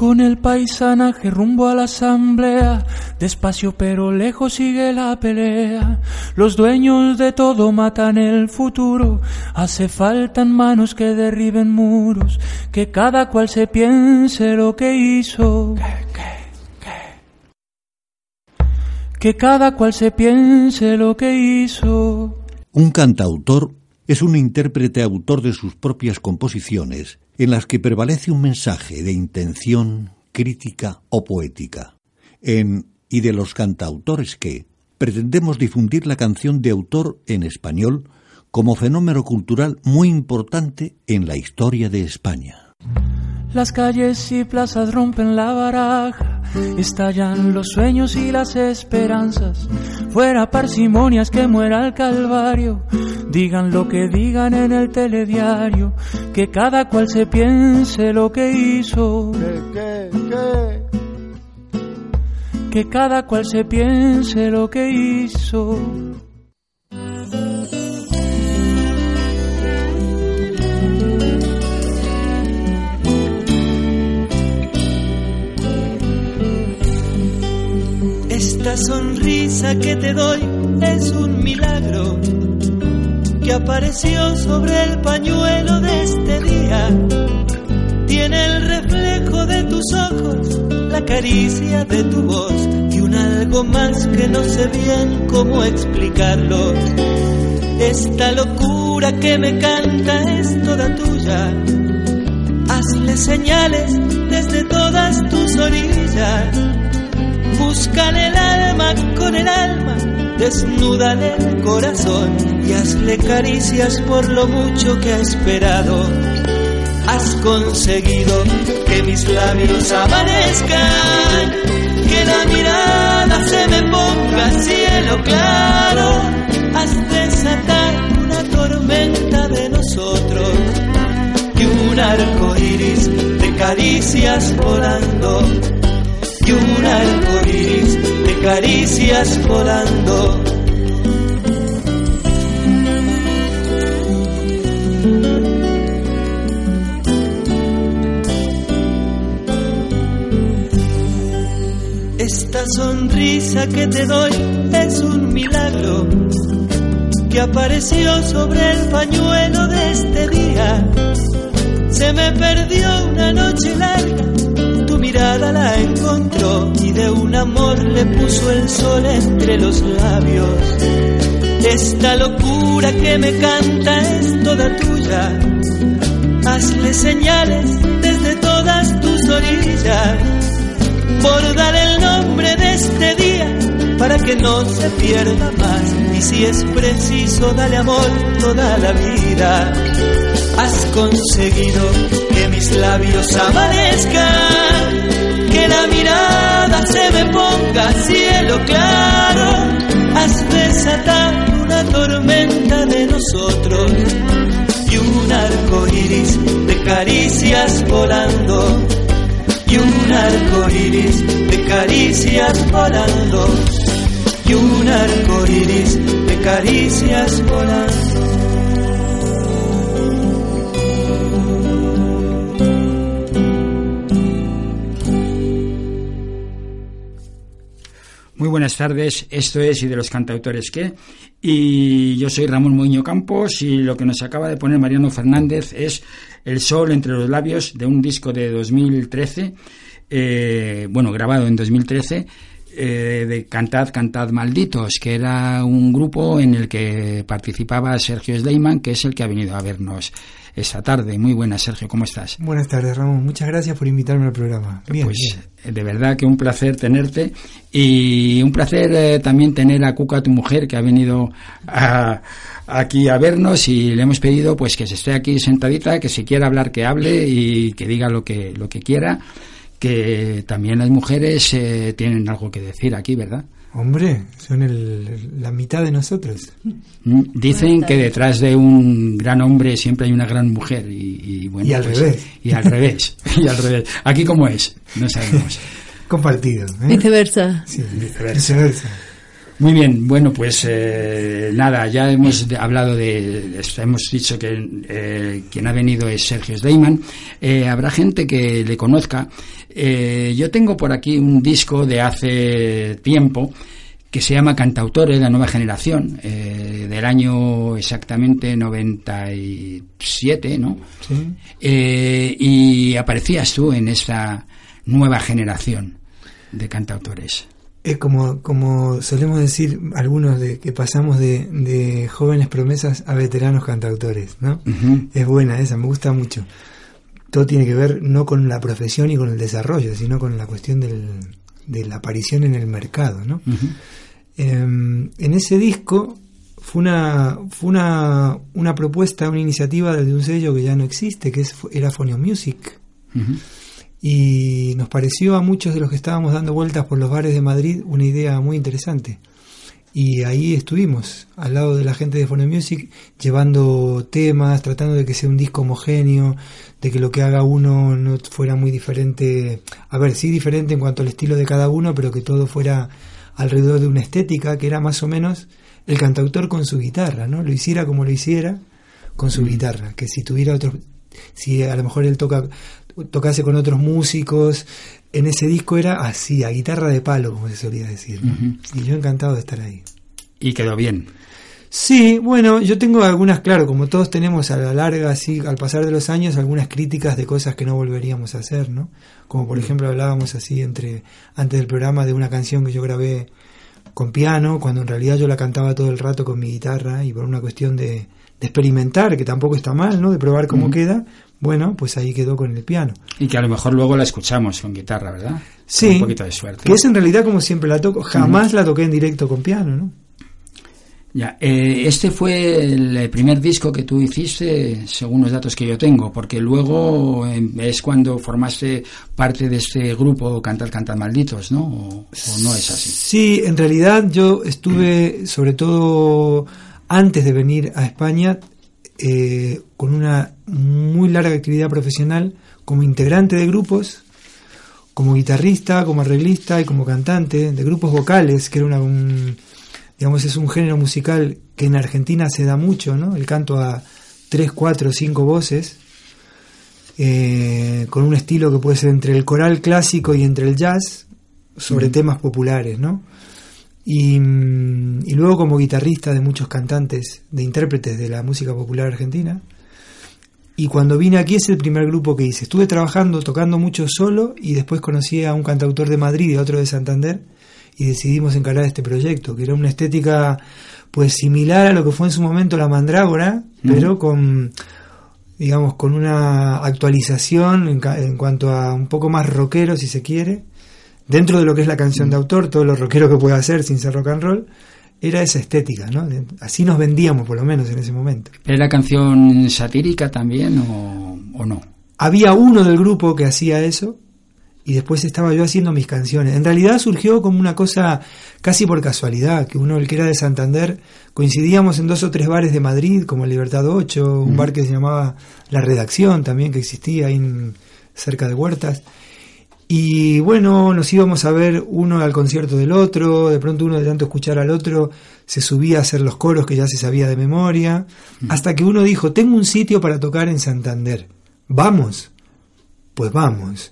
Con el paisanaje rumbo a la asamblea, despacio pero lejos sigue la pelea. Los dueños de todo matan el futuro, hace falta manos que derriben muros, que cada cual se piense lo que hizo. Que cada cual se piense lo que hizo. Un cantautor es un intérprete autor de sus propias composiciones en las que prevalece un mensaje de intención, crítica o poética. En Y de los cantautores que pretendemos difundir la canción de autor en español como fenómeno cultural muy importante en la historia de España. Las calles y plazas rompen la baraja, estallan los sueños y las esperanzas. Fuera parsimonias que muera el calvario, digan lo que digan en el telediario, que cada cual se piense lo que hizo. Que cada cual se piense lo que hizo. Esta sonrisa que te doy es un milagro que apareció sobre el pañuelo de este día. Tiene el reflejo de tus ojos, la caricia de tu voz y un algo más que no sé bien cómo explicarlo. Esta locura que me canta es toda tuya. Hazle señales desde todas tus orillas Búscale el alma con el alma, desnúdale el corazón y hazle caricias por lo mucho que ha esperado. Has conseguido que mis labios amanezcan, que la mirada se me ponga cielo claro. Has desatado una tormenta de nosotros y un arco iris de caricias volando y un arco de caricias volando. Esta sonrisa que te doy es un milagro que apareció sobre el pañuelo de este día. Se me perdió una noche larga mirada la encontró y de un amor le puso el sol entre los labios. Esta locura que me canta es toda tuya. Hazle señales desde todas tus orillas por dar el nombre de este día para que no se pierda más. Y si es preciso, dale amor toda la vida. Has conseguido mis labios amanezcan que la mirada se me ponga cielo claro, has desatado una tormenta de nosotros y un arco iris de caricias volando, y un arco iris de caricias volando, y un arco iris de caricias volando. Buenas tardes, esto es Y de los cantautores que, y yo soy Ramón Moño Campos y lo que nos acaba de poner Mariano Fernández es El sol entre los labios de un disco de 2013, eh, bueno, grabado en 2013, eh, de Cantad, Cantad Malditos, que era un grupo en el que participaba Sergio Sleiman, que es el que ha venido a vernos esta tarde. Muy buenas, Sergio, ¿cómo estás? Buenas tardes, Ramón. Muchas gracias por invitarme al programa. Bien, pues de verdad que un placer tenerte y un placer eh, también tener a Cuca, tu mujer, que ha venido aquí a vernos y le hemos pedido pues que se esté aquí sentadita, que si quiere hablar que hable y que diga lo que lo que quiera, que también las mujeres eh, tienen algo que decir aquí, ¿verdad? Hombre, son la mitad de nosotros. Mm, dicen que detrás de un gran hombre siempre hay una gran mujer y, bueno, y al pues, revés. Y al revés. y al revés. Aquí cómo es, no sabemos. Compartido. ¿eh? Viceversa. Sí, viceversa. Muy bien, bueno, pues eh, nada, ya hemos hablado de, hemos dicho que eh, quien ha venido es Sergio Sleiman. Eh, habrá gente que le conozca. Eh, yo tengo por aquí un disco de hace tiempo que se llama Cantautores de la Nueva Generación, eh, del año exactamente 97, ¿no? Sí. Eh, y aparecías tú en esa nueva generación de cantautores. Es como, como solemos decir algunos de que pasamos de, de jóvenes promesas a veteranos cantautores, ¿no? Es buena esa, me gusta mucho. Todo tiene que ver no con la profesión y con el desarrollo, sino con la cuestión del, de la aparición en el mercado, ¿no? Eh, en ese disco fue una fue una, una propuesta, una iniciativa de un sello que ya no existe, que es, era Phonio Music. Y nos pareció a muchos de los que estábamos dando vueltas por los bares de Madrid una idea muy interesante. Y ahí estuvimos, al lado de la gente de Phone Music, llevando temas, tratando de que sea un disco homogéneo, de que lo que haga uno no fuera muy diferente, a ver, sí diferente en cuanto al estilo de cada uno, pero que todo fuera alrededor de una estética que era más o menos el cantautor con su guitarra, ¿no? Lo hiciera como lo hiciera con su guitarra, que si tuviera otro, si a lo mejor él toca tocase con otros músicos, en ese disco era así, a guitarra de palo, como se solía decir. Y yo encantado de estar ahí. Y quedó bien. Sí, bueno, yo tengo algunas, claro, como todos tenemos a la larga, así, al pasar de los años, algunas críticas de cosas que no volveríamos a hacer, ¿no? Como por ejemplo hablábamos así entre, antes del programa de una canción que yo grabé con piano, cuando en realidad yo la cantaba todo el rato con mi guitarra y por una cuestión de, de experimentar, que tampoco está mal, ¿no? De probar cómo queda, bueno, pues ahí quedó con el piano. Y que a lo mejor luego la escuchamos con guitarra, ¿verdad? Sí, Con un poquito de suerte. que es en realidad como siempre la toco, jamás la toqué en directo con piano, ¿no? Ya, eh, este fue el primer disco que tú hiciste, según los datos que yo tengo, porque luego eh, es cuando formaste parte de este grupo Cantar, Cantar Malditos, ¿no? O, o no es así. Sí, en realidad yo estuve, sobre todo antes de venir a España, eh, con una muy larga actividad profesional como integrante de grupos, como guitarrista, como arreglista y como cantante de grupos vocales, que era una, un, digamos, es un género musical que en Argentina se da mucho, ¿no? El canto a tres, cuatro, cinco voces, eh, con un estilo que puede ser entre el coral clásico y entre el jazz, sobre temas populares, ¿no? Y, mm, y luego como guitarrista de muchos cantantes, de intérpretes de la música popular argentina. Y cuando vine aquí es el primer grupo que hice. Estuve trabajando, tocando mucho solo y después conocí a un cantautor de Madrid y a otro de Santander y decidimos encarar este proyecto, que era una estética pues similar a lo que fue en su momento la Mandrágora, Ujú. pero con digamos con una actualización en, en cuanto a un poco más rockero si se quiere, dentro de lo que es la canción de autor, todo lo rockero que puede hacer sin ser rock and roll, era esa estética, ¿no? Así nos vendíamos por lo menos en ese momento. ¿Era canción satírica también o, o no? Había uno del grupo que hacía eso y después estaba yo haciendo mis canciones. En realidad surgió como una cosa casi por casualidad, que uno, el que era de Santander, coincidíamos en dos o tres bares de Madrid, como el Libertad 8, un bar que se llamaba La Redacción también, que existía ahí en- cerca de Huertas. Y bueno, nos íbamos a ver uno al concierto del otro, de pronto uno de tanto escuchar al otro se subía a hacer los coros que ya se sabía de memoria, hasta que uno dijo, tengo un sitio para tocar en Santander, vamos, pues vamos.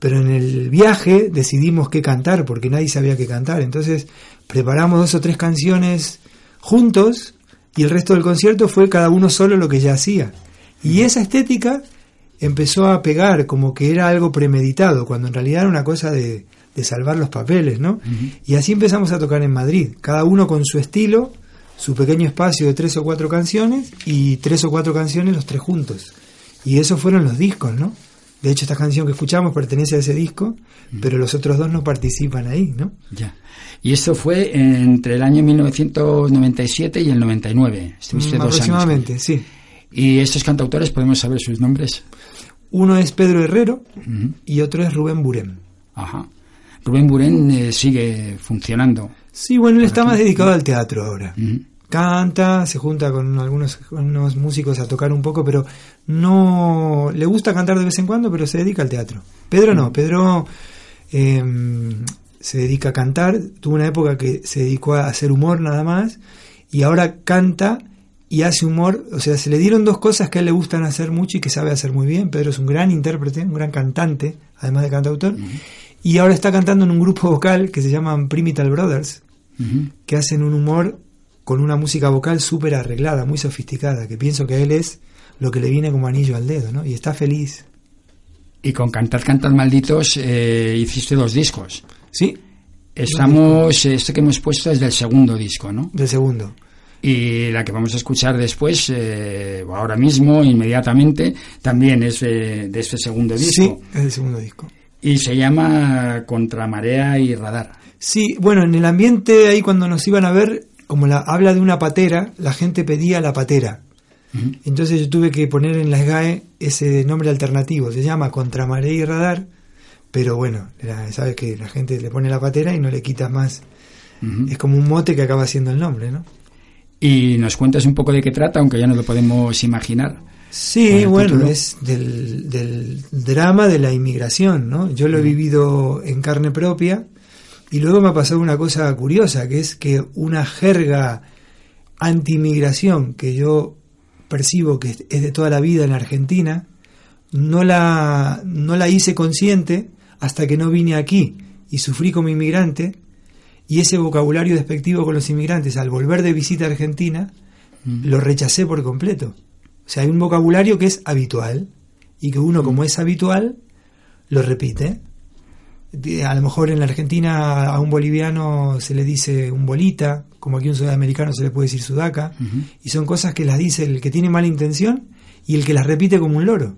Pero en el viaje decidimos qué cantar, porque nadie sabía qué cantar, entonces preparamos dos o tres canciones juntos y el resto del concierto fue cada uno solo lo que ya hacía. Y esa estética empezó a pegar como que era algo premeditado, cuando en realidad era una cosa de, de salvar los papeles, ¿no? Y así empezamos a tocar en Madrid, cada uno con su estilo, su pequeño espacio de tres o cuatro canciones y tres o cuatro canciones los tres juntos. Y esos fueron los discos, ¿no? De hecho, esta canción que escuchamos pertenece a ese disco, pero los otros dos no participan ahí, ¿no? Ya. Y esto fue entre el año 1997 y el 99. Estuviste Mm, aproximadamente, años. sí. ¿Y estos cantautores podemos saber sus nombres? Uno es Pedro Herrero y otro es Rubén Burem. Ajá. Rubén Burén eh, sigue funcionando. Sí, bueno, él está más dedicado al teatro ahora. Canta, se junta con algunos con unos músicos a tocar un poco, pero no le gusta cantar de vez en cuando, pero se dedica al teatro. Pedro no, Pedro eh, se dedica a cantar, tuvo una época que se dedicó a hacer humor nada más, y ahora canta y hace humor, o sea, se le dieron dos cosas que a él le gustan hacer mucho y que sabe hacer muy bien. Pedro es un gran intérprete, un gran cantante, además de cantautor, y ahora está cantando en un grupo vocal que se llaman Primital Brothers, que hacen un humor con una música vocal súper arreglada, muy sofisticada, que pienso que a él es lo que le viene como anillo al dedo, ¿no? Y está feliz. Y con Cantar, Cantar Malditos eh, hiciste dos discos. Sí. Estamos, este que hemos puesto es del segundo disco, ¿no? Del segundo. Y la que vamos a escuchar después, eh, ahora mismo, inmediatamente, también es de, de este segundo disco. Sí, es del segundo disco. Y se llama Contramarea y Radar. Sí, bueno, en el ambiente ahí cuando nos iban a ver, como la, habla de una patera, la gente pedía la patera. Entonces yo tuve que poner en la SGAE ese nombre alternativo. Se llama Contramarea y Radar, pero bueno, sabes que la gente le pone la patera y no le quitas más. Es como un mote que acaba siendo el nombre, ¿no? Y nos cuentas un poco de qué trata, aunque ya no lo podemos imaginar. Sí, bueno, es del, del, drama de la inmigración, ¿no? Yo lo he vivido en carne propia y luego me ha pasado una cosa curiosa, que es que una jerga anti-inmigración que yo percibo que es de toda la vida en Argentina, no la, no la hice consciente hasta que no vine aquí y sufrí como inmigrante, y ese vocabulario despectivo con los inmigrantes al volver de visita a Argentina, lo rechacé por completo. O sea, hay un vocabulario que es habitual, y que uno como es habitual, lo repite. A lo mejor en la Argentina a un boliviano se le dice un bolita, como aquí a un sudamericano se le puede decir sudaca, y son cosas que las dice el que tiene mala intención y el que las repite como un loro.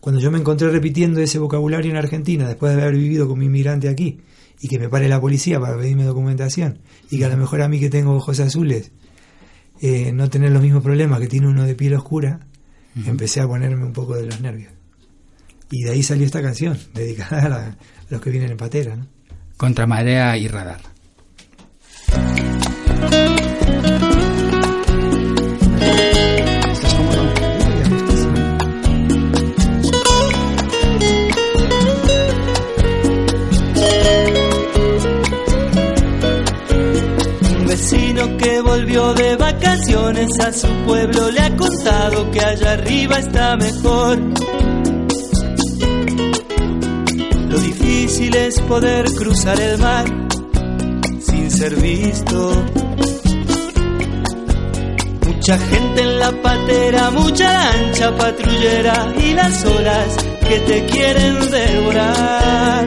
Cuando yo me encontré repitiendo ese vocabulario en Argentina, después de haber vivido como inmigrante aquí, y que me pare la policía para pedirme documentación, y que a lo mejor a mí que tengo ojos azules, eh, no tener los mismos problemas que tiene uno de piel oscura, empecé a ponerme un poco de los nervios. Y de ahí salió esta canción, dedicada a, los que vienen en patera. ¿no? Contra marea y radar. A su pueblo le ha contado que allá arriba está mejor. Lo difícil es poder cruzar el mar sin ser visto. Mucha gente en la patera, mucha lancha patrullera y las olas que te quieren devorar.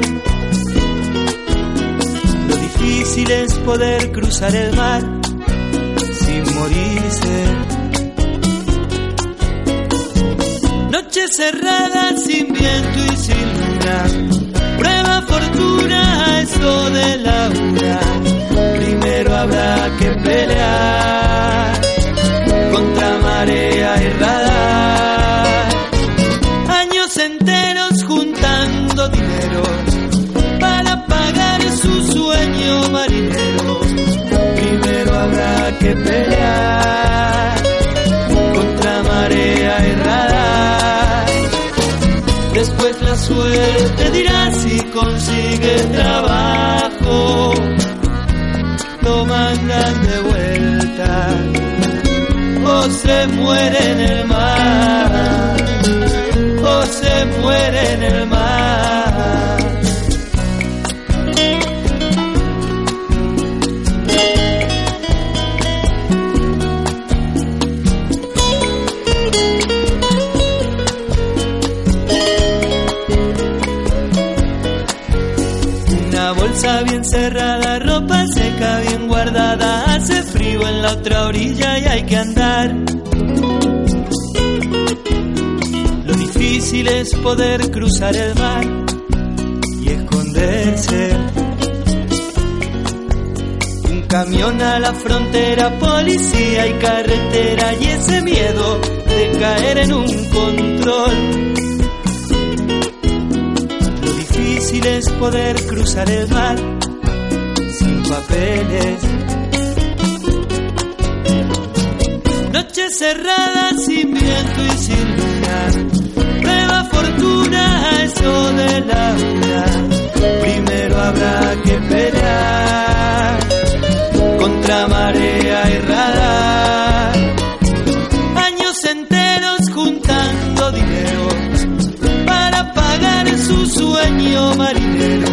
Lo difícil es poder cruzar el mar morirse. Noche cerrada sin viento y sin luna. Prueba fortuna esto de la una. Primero habrá que pelear contra marea y. Años enteros juntando dinero para pagar su sueño marinero. Primero habrá que pelear suerte dirá si consigue trabajo. Lo mandan de vuelta o se muere en el mar. O se muere en el mar. Bolsa bien cerrada, ropa seca bien guardada, hace frío en la otra orilla y hay que andar. Lo difícil es poder cruzar el mar y esconderse. Un camión a la frontera, policía y carretera y ese miedo de caer en un control difícil es poder cruzar el mar sin papeles. Noches cerradas sin viento y sin luna. Nueva fortuna a eso de la una. Primero habrá que pelear contra marea y su sueño marinero.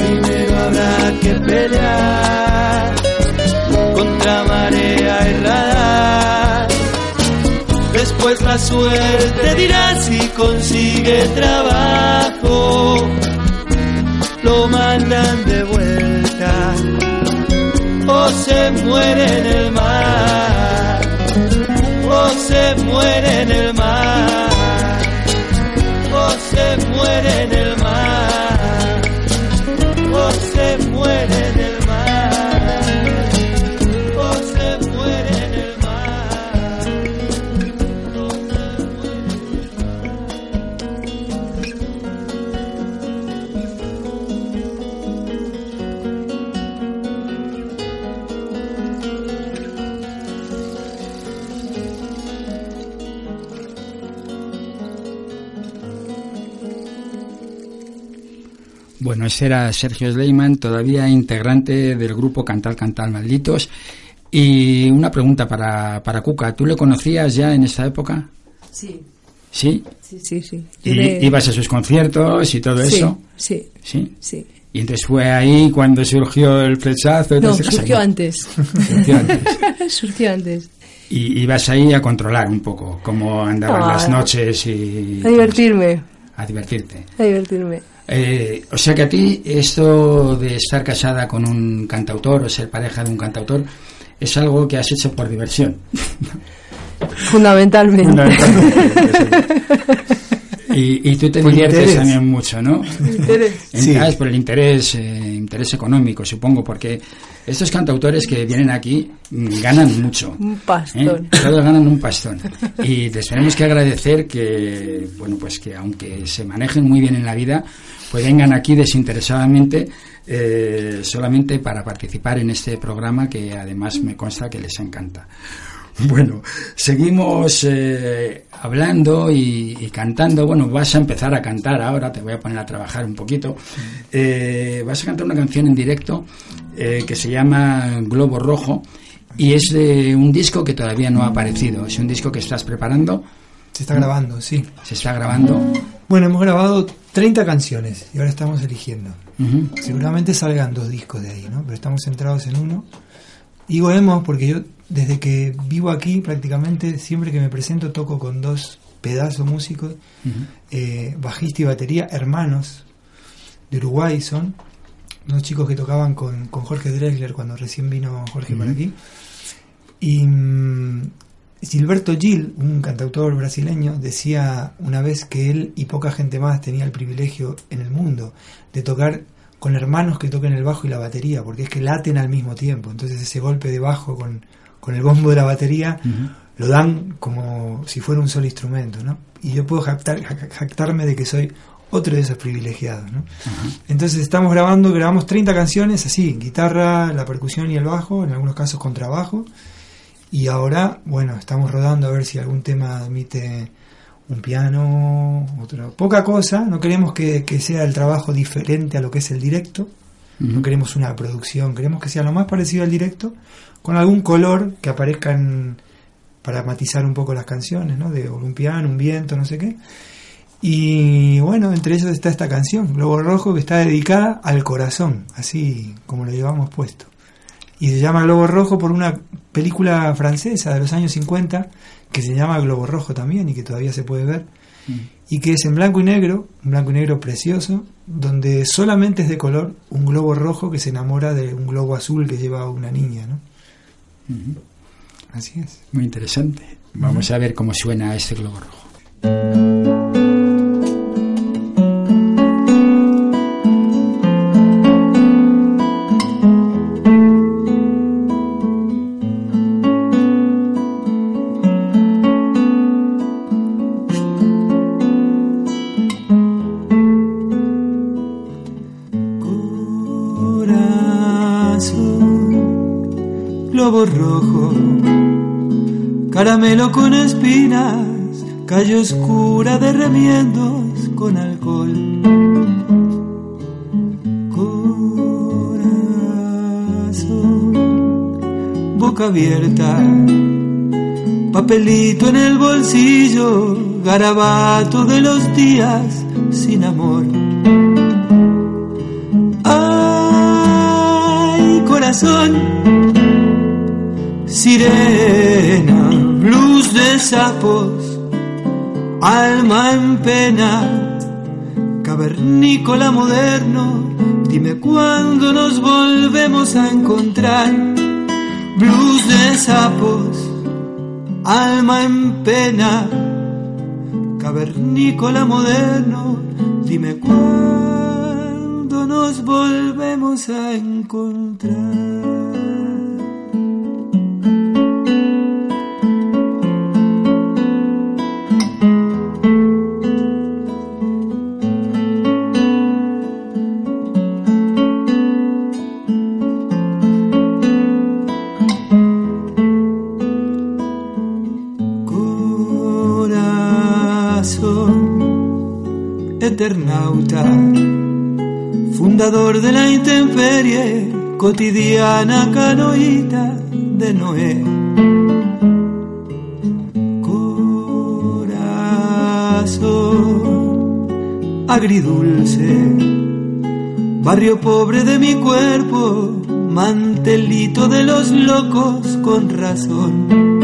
Primero habrá que pelear contra marea errada. Después la suerte dirá si consigue trabajo. Lo mandan de vuelta o se muere en el mar, o se muere en el mar, muere en el mar, Bueno, ese era Sergio Sleiman, todavía integrante del grupo Cantal Cantal Malditos. Y una pregunta para, para Cuca, ¿tú le conocías ya en esta época? Sí, ¿Sí? sí, sí. sí. ¿Y le- ibas a sus conciertos y todo Sí, eso? Sí, ¿Sí? sí. Y entonces fue ahí cuando surgió el flechazo. No, surgió antes. Surgió antes. surgió antes. Y ibas ahí a controlar un poco cómo andaban Ah, las noches y... A divertirme, A divertirte. a divertirme. Eh, o sea que a ti esto de estar casada con un cantautor o ser pareja de un cantautor es algo que has hecho por diversión. Fundamentalmente. Fundamentalmente. y, y tú te Por diviertes interés. también mucho, ¿no? Interés. Sí. Por el interés, eh, interés económico, supongo, porque estos cantautores que vienen aquí mm, ganan mucho. Un ¿eh? pastón. Todos ganan un pastón. Y les tenemos que agradecer que, bueno, pues que aunque se manejen muy bien en la vida, pues vengan aquí desinteresadamente eh, solamente para participar en este programa que además me consta que les encanta. Bueno, seguimos eh, hablando y, y cantando. Bueno, vas a empezar a cantar ahora, te voy a poner a trabajar un poquito. Eh, vas a cantar una canción en directo eh, que se llama Globo Rojo y es de un disco que todavía no ha aparecido. Es un disco que estás preparando, Se está grabando, sí. se está grabando. Bueno, hemos grabado 30 canciones y ahora estamos eligiendo. Seguramente salgan dos discos de ahí, ¿no? Pero estamos centrados en uno. Digo hemos porque yo desde que vivo aquí prácticamente siempre que me presento toco con dos pedazos músicos, eh, bajista y batería, hermanos de Uruguay son, dos chicos que tocaban con, con Jorge Drexler cuando recién vino Jorge por Ujú. aquí. Y mm, Gilberto Gil, un cantautor brasileño, decía una vez que él y poca gente más tenía el privilegio en el mundo de tocar con hermanos que toquen el bajo y la batería, porque es que laten al mismo tiempo. Entonces ese golpe de bajo con, con el bombo de la batería lo dan como si fuera un solo instrumento, ¿no? Y yo puedo jactar- jac- jactarme de que soy otro de esos privilegiados, ¿no? Entonces estamos grabando, grabamos 30 canciones así, guitarra, la percusión y el bajo, en algunos casos contrabajo. Y ahora, bueno, estamos rodando a ver si algún tema admite un piano, otro. Poca cosa, no queremos que, que sea el trabajo diferente a lo que es el directo, no queremos una producción, queremos que sea lo más parecido al directo, con algún color que aparezcan para matizar un poco las canciones, ¿no? De un un viento, no sé qué. Y bueno, entre ellos está esta canción, Globo Rojo, que está dedicada al corazón, así como lo llevamos puesto. Y se llama Globo Rojo por una película francesa de los años 50 que se llama Globo Rojo también y que todavía se puede ver. Y que es en blanco y negro, un blanco y negro precioso, donde solamente es de color un globo rojo que se enamora de un globo azul que lleva una niña, ¿no? Así es. Muy interesante. Vamos a ver cómo suena este globo rojo. Caramelo con espinas, calle oscura de remiendos con alcohol. Corazón, boca abierta, papelito en el bolsillo, garabato de los días sin amor. Ay, corazón, sirena, luz de sapos, alma en pena, cavernícola moderno, dime cuándo nos volvemos a encontrar, blues de sapos, alma en pena, cavernícola moderno, dime cuándo nos volvemos a encontrar. Eternauta, fundador de la intemperie, cotidiana canoita de Noé. Corazón, agridulce, barrio pobre de mi cuerpo, mantelito de los locos con razón.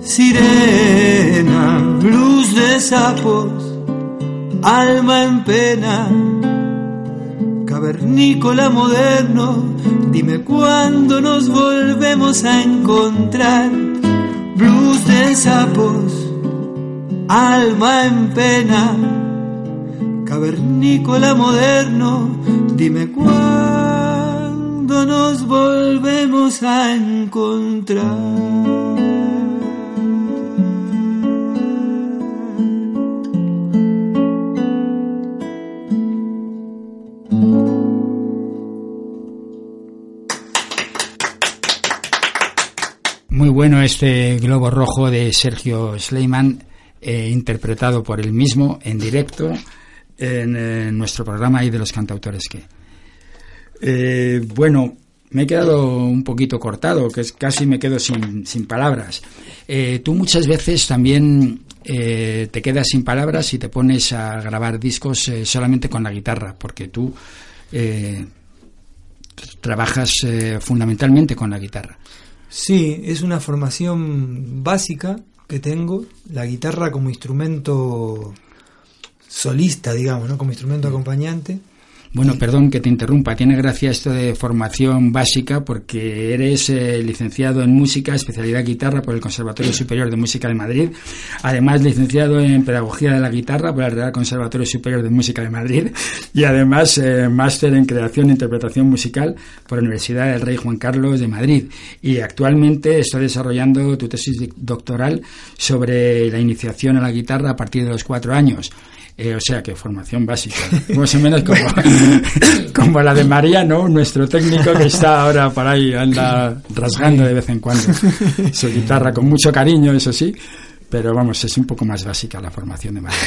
Sirena, luz de sapos, alma en pena, cavernícola moderno, dime cuándo nos volvemos a encontrar, blues de sapos, alma en pena, cavernícola moderno, dime cuándo nos volvemos a encontrar. Muy bueno este globo rojo de Sergio Sleiman, eh, interpretado por él mismo en directo en eh, nuestro programa y de los cantautores que. Eh, bueno, me he quedado un poquito cortado, que es, casi me quedo sin, sin palabras. Eh, tú muchas veces también eh, te quedas sin palabras y te pones a grabar discos eh, solamente con la guitarra, porque tú eh, trabajas eh, fundamentalmente con la guitarra. Sí, es una formación básica que tengo, la guitarra como instrumento solista, digamos, ¿no? como instrumento acompañante. Bueno, perdón que te interrumpa. Tiene gracia esto de formación básica porque eres eh, licenciado en música, especialidad guitarra por el Conservatorio Superior de Música de Madrid. Además, licenciado en pedagogía de la guitarra por el Real Conservatorio Superior de Música de Madrid. Y además, eh, máster en creación e interpretación musical por la Universidad del Rey Juan Carlos de Madrid. Y actualmente está desarrollando tu tesis doctoral sobre la iniciación a la guitarra a partir de los cuatro años. Eh, o sea que formación básica, más o menos como, como la de María, ¿no? Nuestro técnico que está ahora por ahí, anda rasgando de vez en cuando su guitarra con mucho cariño, eso sí, pero vamos, es un poco más básica la formación de María.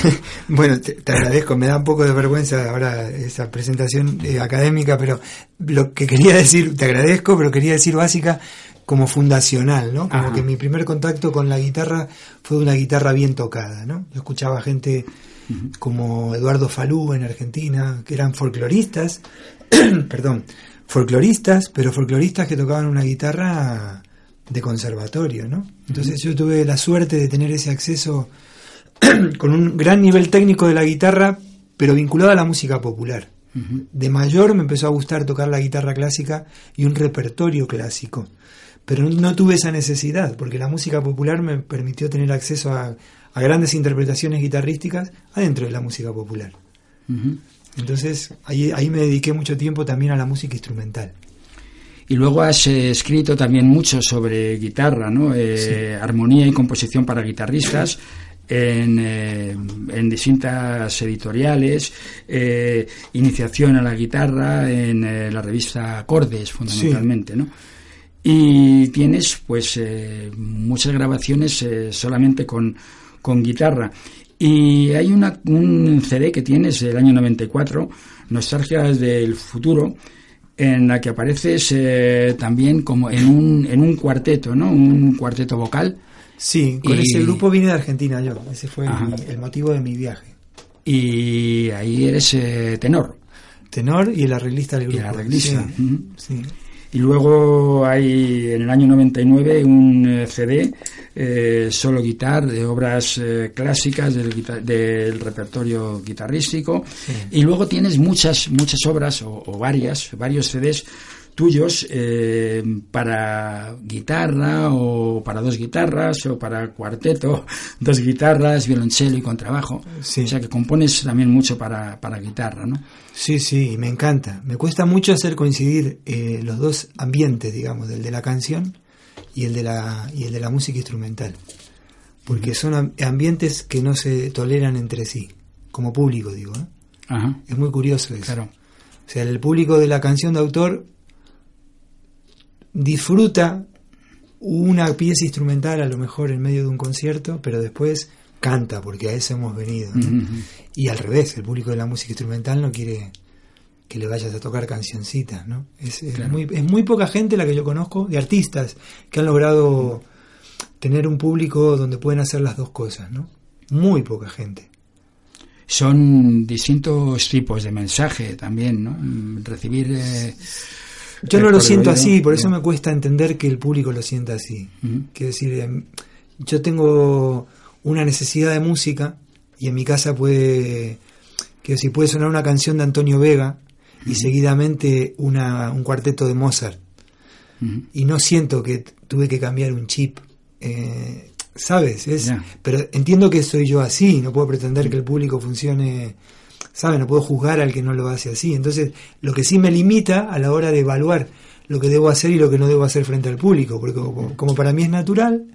Bueno, te, te agradezco, me da un poco de vergüenza ahora esa presentación eh, académica, pero lo que quería decir, te agradezco, pero quería decir básica como fundacional, ¿no? Como Ajá. que mi primer contacto con la guitarra fue una guitarra bien tocada, ¿no? Yo escuchaba gente como Eduardo Falú en Argentina, que eran folcloristas, perdón, folcloristas, pero folcloristas que tocaban una guitarra de conservatorio, ¿no? Entonces yo tuve la suerte de tener ese acceso con un gran nivel técnico de la guitarra, pero vinculado a la música popular. De mayor me empezó a gustar tocar la guitarra clásica y un repertorio clásico. Pero no, no tuve esa necesidad, porque la música popular me permitió tener acceso a, a grandes interpretaciones guitarrísticas adentro de la música popular. Entonces ahí, ahí me dediqué mucho tiempo también a la música instrumental. Y luego has eh, escrito también mucho sobre guitarra, ¿no? Eh, Armonía y composición para guitarristas. En, eh, en distintas editoriales, eh, iniciación a la guitarra en eh, la revista Acordes, fundamentalmente, ¿no? Y tienes, pues, muchas grabaciones solamente con, con guitarra. Y hay una, un CD que tienes del año 94, Nostalgias del Futuro, en la que apareces eh, también como en un, en un cuarteto, ¿no? Un cuarteto vocal. Sí, con Y- ese grupo vine de Argentina yo. Ese fue el motivo de mi viaje. Y ahí eres eh, tenor. Tenor y el arreglista del Y grupo. el arreglista, sí. Y luego hay en el año 99 un eh, CD eh, solo guitar de obras eh, clásicas del, del repertorio guitarrístico. Y luego tienes muchas, muchas obras o, o varias, varios CDs tuyos eh, para guitarra o para dos guitarras o para cuarteto, dos guitarras, violonchelo y contrabajo. Sí. O sea que compones también mucho para, para guitarra, ¿no? Sí, sí, me encanta. Me cuesta mucho hacer coincidir eh, los dos ambientes, digamos, el de la canción y el de la, y el de la música instrumental. Porque son am- ambientes que no se toleran entre sí, como público, digo. ¿eh? Ajá, Es muy curioso eso. claro. O sea, el público de la canción de autor disfruta una pieza instrumental a lo mejor en medio de un concierto, pero después canta, porque a eso hemos venido. Y al revés, el público de la música instrumental no quiere que le vayas a tocar cancioncitas, ¿no? Es, es Claro. muy, es muy poca gente la que yo conozco de artistas que han logrado tener un público donde pueden hacer las dos cosas, ¿no? Muy poca gente. son distintos tipos de mensaje también, ¿no? Mm, Recibir... eh, Yo no lo siento así, por eso no. me cuesta entender que el público lo sienta así. Ujú. Quiero decir, em, yo tengo una necesidad de música y en mi casa puede, quiero decir, puede sonar una canción de Antonio Vega y seguidamente una, un cuarteto de Mozart. Y no siento que tuve que cambiar un chip. eh, ¿Sabes? Es. Pero entiendo que soy yo así, no puedo pretender que el público funcione, ¿sabes? No puedo juzgar al que no lo hace así. Entonces, lo que sí me limita a la hora de evaluar lo que debo hacer y lo que no debo hacer frente al público, porque como, como para mí es natural,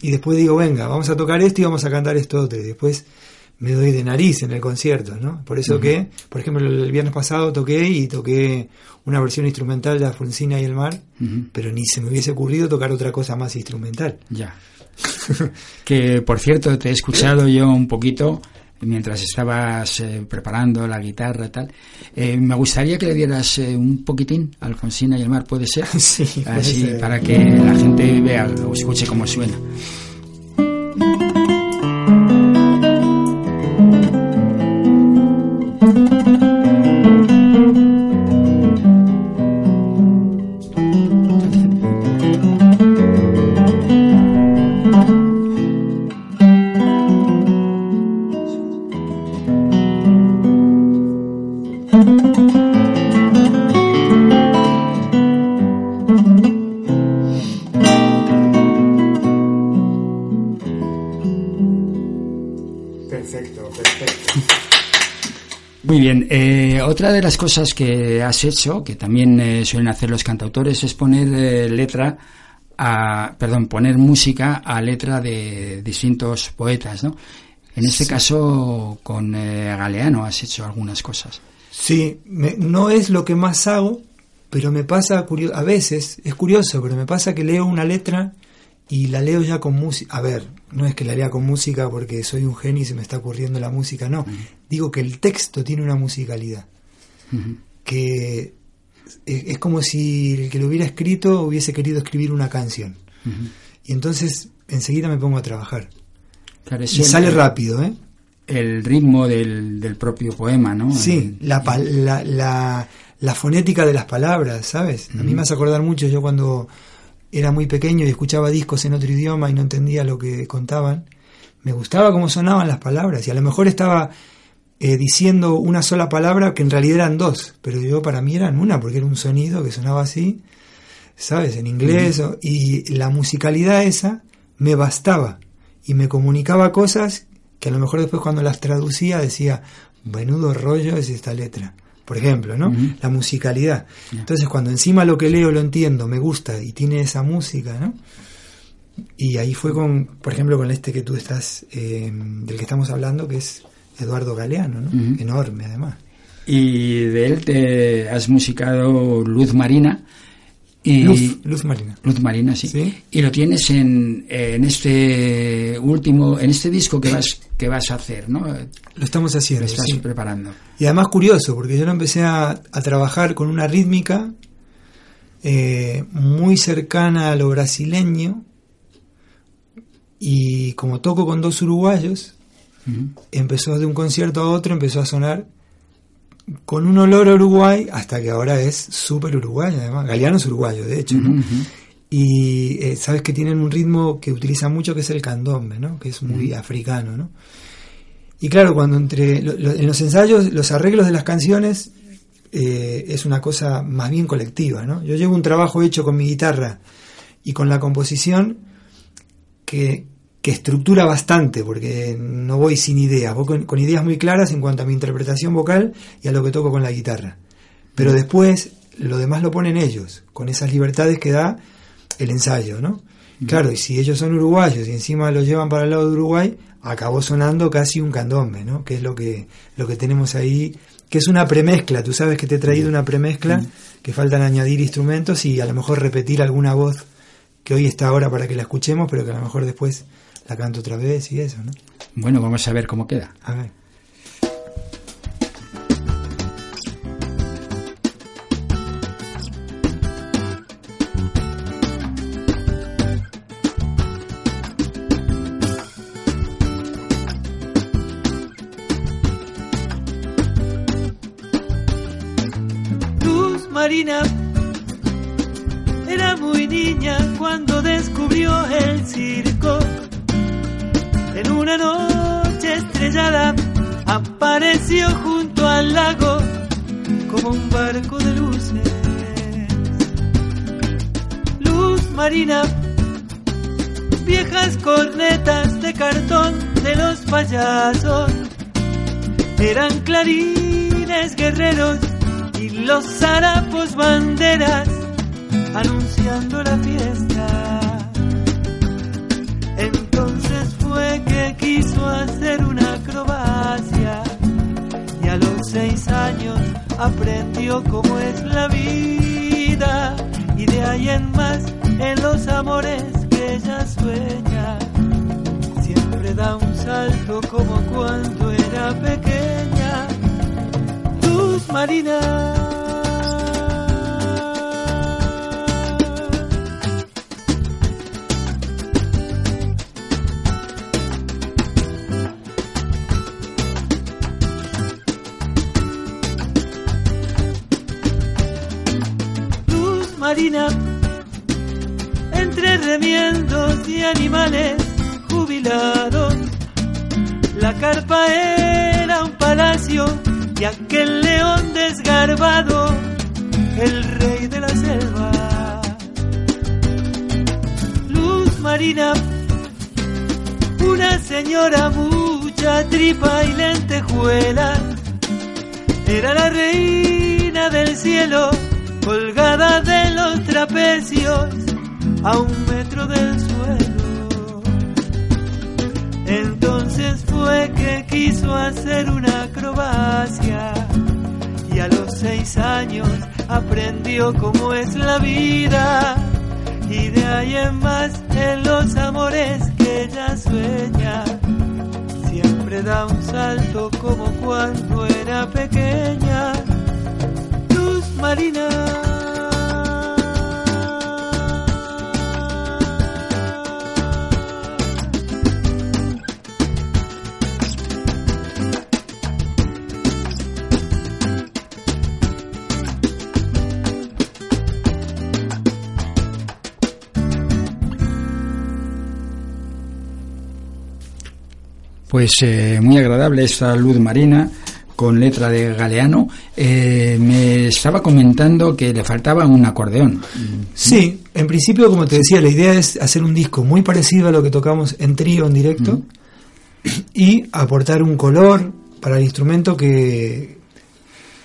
y después digo, venga, vamos a tocar esto y vamos a cantar esto otro, y después me doy de nariz en el concierto, ¿no? Por eso que, por ejemplo, el viernes pasado toqué y toqué una versión instrumental de Alfonsina y el mar, pero ni se me hubiese ocurrido tocar otra cosa más instrumental. Ya. que por cierto te he escuchado yo un poquito mientras estabas eh, preparando la guitarra y tal. Eh, me gustaría que le dieras eh, un poquitín a Alfonsina y el mar, ¿puede ser? Sí, puede Así, ser. para que la gente vea o escuche cómo suena. Muy bien, eh, otra de las cosas que has hecho, que también eh, suelen hacer los cantautores, es poner eh, letra a, perdón, poner música a letra de distintos poetas, ¿no? En este caso, con eh, Galeano has hecho algunas cosas. Sí, me- no es lo que más hago, pero me pasa, a veces, es curioso, pero me pasa que leo una letra y la leo ya con música. A ver, no es que la lea con música porque soy un genio y se me está ocurriendo la música, no. Digo que el texto tiene una musicalidad, que es, es como si el que lo hubiera escrito hubiese querido escribir una canción. Y entonces enseguida me pongo a trabajar. Claro, Y el- sale rápido, ¿eh? El ritmo del, del propio poema, ¿no? Sí, El- la, la, la, la fonética de las palabras, ¿sabes? A mí me hace acordar mucho, yo cuando era muy pequeño y escuchaba discos en otro idioma y no entendía lo que contaban, me gustaba cómo sonaban las palabras y a lo mejor estaba eh, diciendo una sola palabra que en realidad eran dos, pero yo para mí eran una porque era un sonido que sonaba así, ¿sabes? En inglés o- y la musicalidad esa me bastaba y me comunicaba cosas que a lo mejor después cuando las traducía decía, menudo rollo es esta letra. Por ejemplo, ¿no? La musicalidad. Entonces, cuando encima lo que leo lo entiendo, me gusta y tiene esa música, ¿no? Y ahí fue con, por ejemplo, con este que tú estás, eh, del que estamos hablando, que es Eduardo Galeano, ¿no? Enorme, además. Y de él te has musicado Luz Marina Y Luz, Luz Marina. Luz Marina, sí. Sí. Y lo tienes en, en este último, en este disco que vas que vas a hacer, ¿no? Lo estamos Lo haciendo. estás sí. preparando. Y además curioso, porque yo lo empecé a, a trabajar con una rítmica eh, muy cercana a lo brasileño. Y como toco con dos uruguayos, empezó de un concierto a otro, empezó a sonar con un olor a Uruguay, hasta que ahora es súper uruguayo, además. Galeano es uruguayo, de hecho. ¿no? Y eh, sabes que tienen un ritmo que utilizan mucho, que es el candombe, ¿no? que es muy africano. ¿no? Y claro, cuando entre lo- lo- en los ensayos, los arreglos de las canciones eh, es una cosa más bien colectiva. ¿no? Yo llevo un trabajo hecho con mi guitarra y con la composición que, que estructura bastante, porque no voy sin ideas, voy con, con ideas muy claras en cuanto a mi interpretación vocal y a lo que toco con la guitarra. Pero después lo demás lo ponen ellos, con esas libertades que da el ensayo, ¿no? Claro, y si ellos son uruguayos y encima lo llevan para el lado de Uruguay, acabó sonando casi un candombe, ¿no? Que es lo que, lo que tenemos ahí, que es una premezcla, tú sabes que te he traído una premezcla, que faltan añadir instrumentos y a lo mejor repetir alguna voz que hoy está ahora para que la escuchemos, pero que a lo mejor después la canto otra vez y eso, ¿no? Bueno, vamos a ver cómo queda. A ver. Un barco de luces. Luz Marina, viejas cornetas de cartón de los payasos eran clarines guerreros y los harapos banderas anunciando la fiesta. Entonces fue que quiso hacer una acrobacia seis años aprendió cómo es la vida y de ahí en más en los amores que ella sueña siempre da un salto como cuando era pequeña. Luz Marina. Marina entre remiendos y animales jubilados. La carpa era un palacio y aquel león desgarbado, el rey de la selva. Luz Marina, una señora mucha tripa y lentejuelas, era la reina del cielo, colgada de los trapecios a un metro del suelo. Entonces fue que quiso hacer una acrobacia y a los seis años aprendió cómo es la vida y de ahí en más en los amores que ella sueña siempre da un salto como cuando era pequeña. Marina. Pues eh, muy agradable esta luz marina con letra de Galeano. Eh, me estaba comentando que le faltaba un acordeón. Sí, en principio, como te decía, la idea es hacer un disco muy parecido a lo que tocamos en trío en directo y aportar un color para el instrumento que,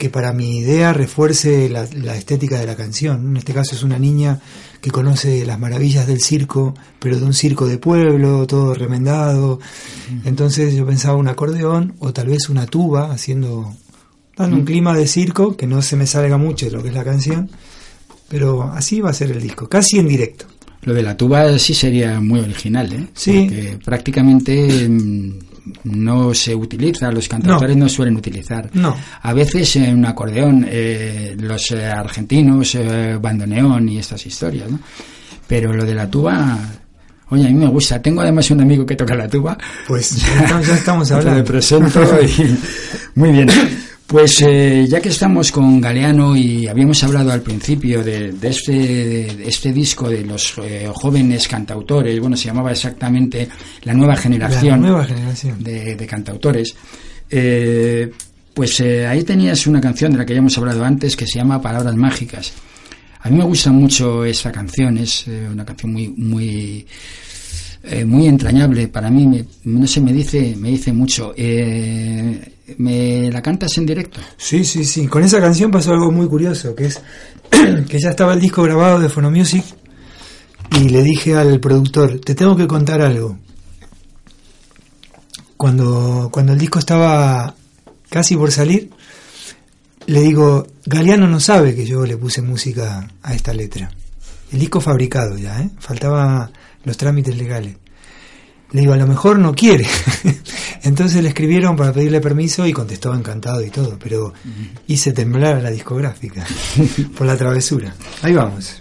que para mi idea refuerce la, la estética de la canción. En este caso es una niña que conoce las maravillas del circo, pero de un circo de pueblo, todo remendado. Entonces yo pensaba un acordeón o tal vez una tuba, haciendo dando un clima de circo que no se me salga mucho de lo que es la canción, Pero así va a ser el disco, casi en directo. Lo de la tuba sí sería muy original, ¿eh? Sí. Porque prácticamente mm, no se utiliza, los cantautores no, suelen utilizar. No. A veces en un acordeón, eh, los eh, argentinos, eh, bandoneón y estas historias, ¿no? Pero lo de la tuba, oye, a mí me gusta. Tengo además un amigo que toca la tuba. Pues ya estamos, ya estamos Te hablando. le presento y- Muy bien. Pues eh, ya que estamos con Galeano y habíamos hablado al principio de, de este, de este disco de los eh, jóvenes cantautores, bueno, se llamaba exactamente La Nueva La Generación nueva generación. de, de cantautores, eh, pues eh, ahí tenías una canción de la que ya hemos hablado antes que se llama Palabras Mágicas. A mí me gusta mucho esta canción, es eh, una canción muy, muy, eh, muy entrañable para mí. Me, no sé, me dice, me dice mucho. Eh, ¿Me la cantas en directo? Sí, sí, sí. Con esa canción pasó algo muy curioso, que es que ya estaba el disco grabado de Phonomusic y le dije al productor, te tengo que contar algo. Cuando, cuando el disco estaba casi por salir, le digo, Galeano no sabe que yo le puse música a esta letra. El disco fabricado ya, ¿eh? Los trámites legales. Le digo, a lo mejor no quiere. Entonces le escribieron para pedirle permiso y contestó encantado y todo, pero hice temblar a la discográfica por la travesura. Ahí vamos.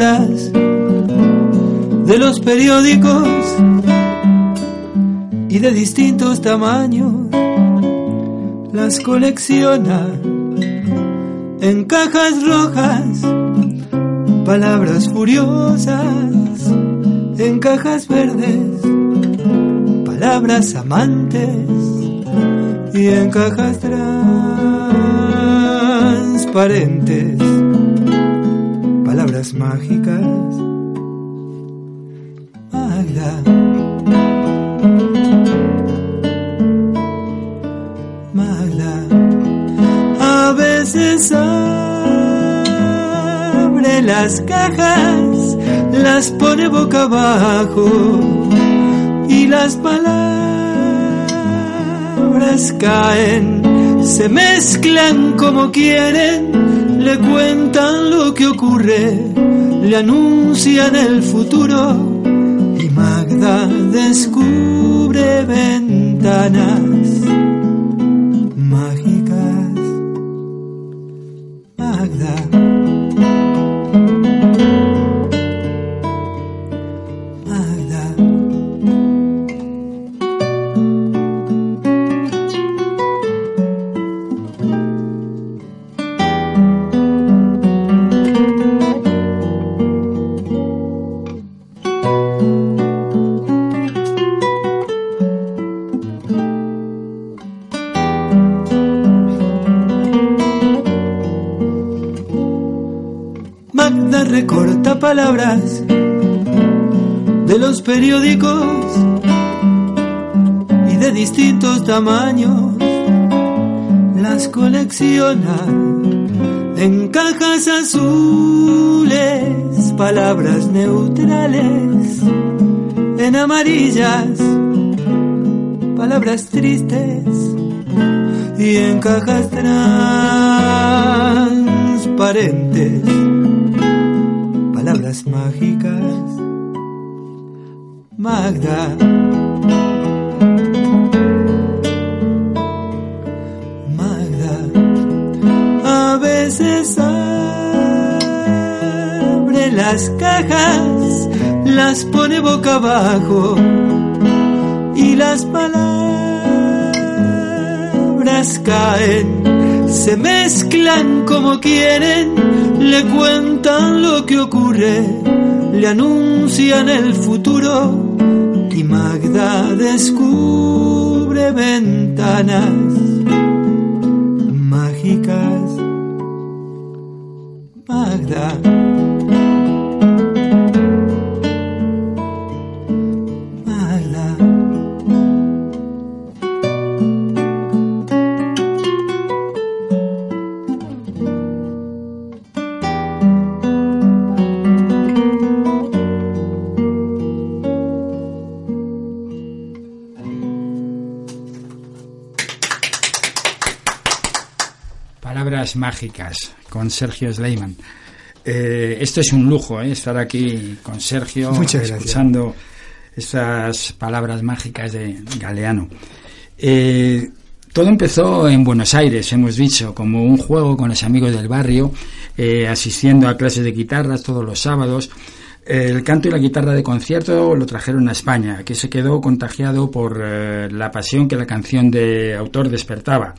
De los periódicos y de distintos tamaños. Las colecciona en cajas rojas, palabras furiosas en cajas verdes, palabras amantes y en cajas transparentes mágicas. Magda. Magda. A veces abre las cajas, las pone boca abajo y las palabras caen, se mezclan como quieren, le cuentan lo que ocurre, le anuncian el futuro y Magda descubre ventanas palabras tristes y en cajas transparentes palabras mágicas. Magda. Magda. A veces abre las cajas, las pone boca abajo se mezclan como quieren, le cuentan lo que ocurre, le anuncian el futuro y Magda descubre ventanas mágicas con Sergio Sleiman. Eh, esto es un lujo, ¿eh? estar aquí con Sergio, Muchas gracias. escuchando estas palabras mágicas de Galeano. Eh, todo empezó en Buenos Aires, hemos dicho, como un juego con los amigos del barrio, eh, asistiendo a clases de guitarras todos los sábados. El canto y la guitarra de concierto lo trajeron a España, que se quedó contagiado por eh, la pasión que la canción de autor despertaba.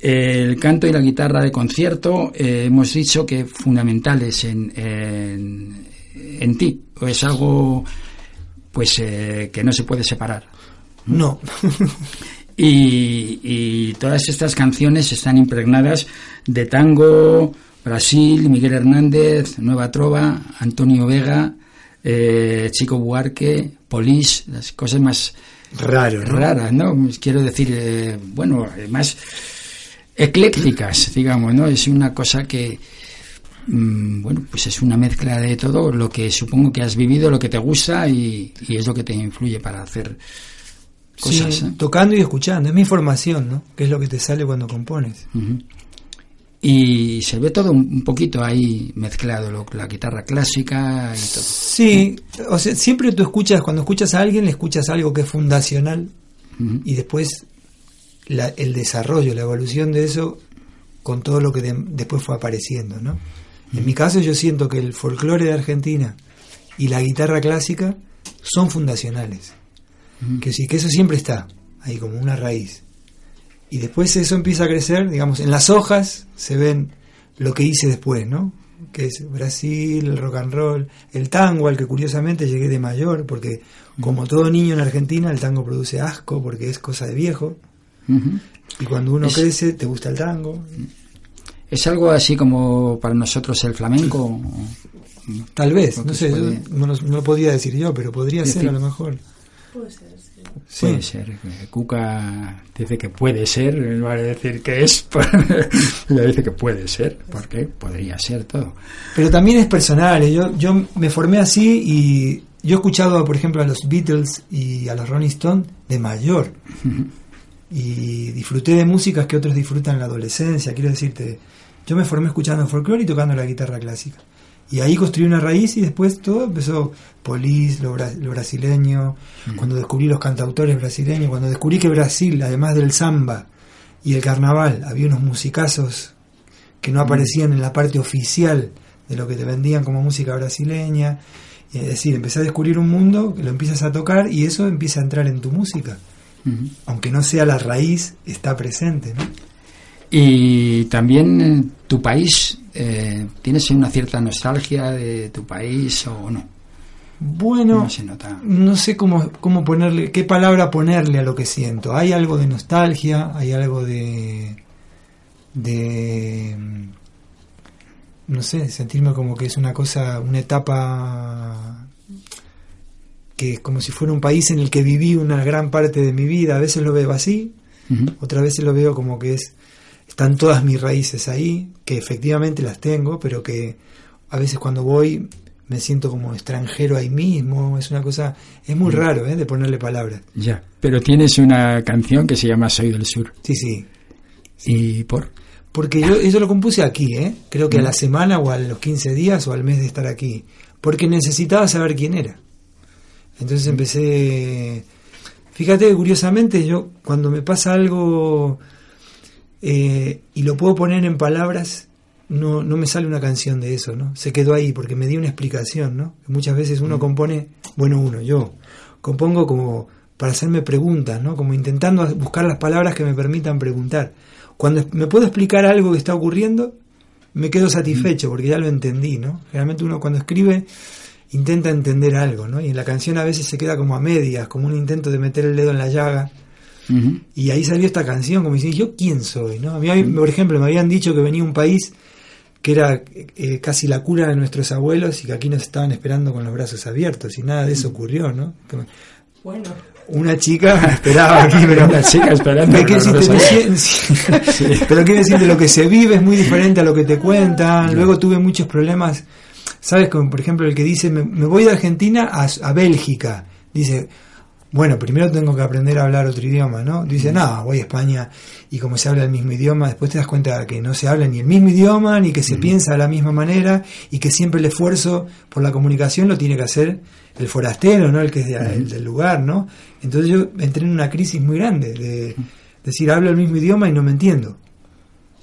El canto y la guitarra de concierto eh, hemos dicho que fundamentales en, en, en ti, o es algo pues eh, que no se puede separar. No. Y, y todas estas canciones están impregnadas de tango, Brasil, Miguel Hernández, Nueva Trova, Antonio Vega, eh, Chico Buarque, Polis, las cosas más Raro, ¿no? raras, ¿no? Quiero decir, bueno, eh, más eclécticas, digamos, ¿no? Es una cosa que, mm, bueno, pues es una mezcla de todo, lo que supongo que has vivido, lo que te gusta y, y es lo que te influye para hacer cosas. Sí, ¿eh? tocando y escuchando. Es mi formación, ¿no? Que es lo que te sale cuando compones. Y se ve todo un poquito ahí mezclado, lo- la guitarra clásica y todo. Sí, o sea, siempre tú escuchas, cuando escuchas a alguien, le escuchas algo que es fundacional y después la- el desarrollo, la evolución de eso con todo lo que de- después fue apareciendo, ¿no? En mi caso yo siento que el folclore de Argentina y la guitarra clásica son fundacionales. Que sí, que eso siempre está ahí como una raíz. Y después eso empieza a crecer, digamos, en las hojas se ven lo que hice después, ¿no? Que es Brasil, el rock and roll, el tango, al que curiosamente llegué de mayor, porque como todo niño en Argentina, el tango produce asco, porque es cosa de viejo. Ujú. Y cuando uno Es- crece, te gusta el tango. ¿Es algo así como para nosotros el flamenco? Tal vez, no sé, puede- yo no, lo- no lo podría decir yo, pero podría Es ser decir, a lo mejor. Sí. Puede ser. que Cuca dice que puede ser, él va a decir que es, le dice que puede ser, porque podría ser todo. Pero también es personal. ¿eh? Yo, yo me formé así y yo he escuchado, por ejemplo, a los Beatles y a los Rolling Stones de mayor. Y disfruté de músicas que otros disfrutan en la adolescencia. Quiero decirte, yo me formé escuchando folclore y tocando la guitarra clásica. Y ahí construí una raíz y después todo empezó Polis, lo, bra- lo brasileño, cuando descubrí los cantautores brasileños, cuando descubrí que Brasil, además del samba y el carnaval, había unos musicazos que no aparecían en la parte oficial de lo que te vendían como música brasileña. Y Es decir, empecé a descubrir un mundo lo empiezas a tocar y eso empieza a entrar en tu música. Aunque no sea la raíz, está presente. ¿no? Y también en tu país, eh, ¿tienes una cierta nostalgia de tu país o no? Bueno, No se nota. no sé cómo, cómo ponerle, qué palabra ponerle a lo que siento. Hay algo de nostalgia, hay algo de. de. mm, no sé, sentirme como que es una cosa, una etapa que es como si fuera un país en el que viví una gran parte de mi vida. A veces lo veo así, Ujú. otras veces lo veo como que es están todas mis raíces ahí, que efectivamente las tengo, pero que a veces cuando voy me siento como extranjero ahí mismo, es una cosa, es muy raro ¿eh? de ponerle palabras. Ya. Pero tienes una canción que se llama Soy del Sur. Sí, sí. ¿Y por? Porque yo eso lo compuse aquí, ¿eh? creo que a la semana o a los 15 días o al mes de estar aquí, porque necesitaba saber quién era. Entonces empecé, fíjate, que curiosamente yo cuando me pasa algo eh, y lo puedo poner en palabras, no, no me sale una canción de eso, ¿no? Se quedó ahí porque me dio una explicación, ¿no? Muchas veces uno compone, bueno, uno, yo, compongo como para hacerme preguntas, ¿no? Como intentando buscar las palabras que me permitan preguntar. Cuando me puedo explicar algo que está ocurriendo, me quedo satisfecho porque ya lo entendí, ¿no? Generalmente uno cuando escribe intenta entender algo, ¿no? Y en la canción a veces se queda como a medias, como un intento de meter el dedo en la llaga. Y ahí salió esta canción, como diciendo, ¿yo quién soy? ¿no? A mí, por ejemplo, me habían dicho que venía un país que era eh, casi la cura de nuestros abuelos y que aquí nos estaban esperando con los brazos abiertos y nada de eso ocurrió, ¿no? Que me- Bueno, Una chica me esperaba aquí, pero Una chica esperando ¿Qué con los quiere brazos decir? Sí. Pero quiere decir de lo que se vive es muy diferente a lo que te cuentan. Luego tuve muchos problemas, ¿sabes? Como por ejemplo el que dice, me, me voy de Argentina a, a Bélgica. Dice, bueno, primero tengo que aprender a hablar otro idioma, ¿no? Dice, no, voy a España y como se habla el mismo idioma, después te das cuenta que no se habla ni el mismo idioma, ni que se piensa de la misma manera, y que siempre el esfuerzo por la comunicación lo tiene que hacer el forastero, ¿no? El que es de- el del lugar, ¿no? Entonces yo entré en una crisis muy grande de decir, hablo el mismo idioma y no me entiendo.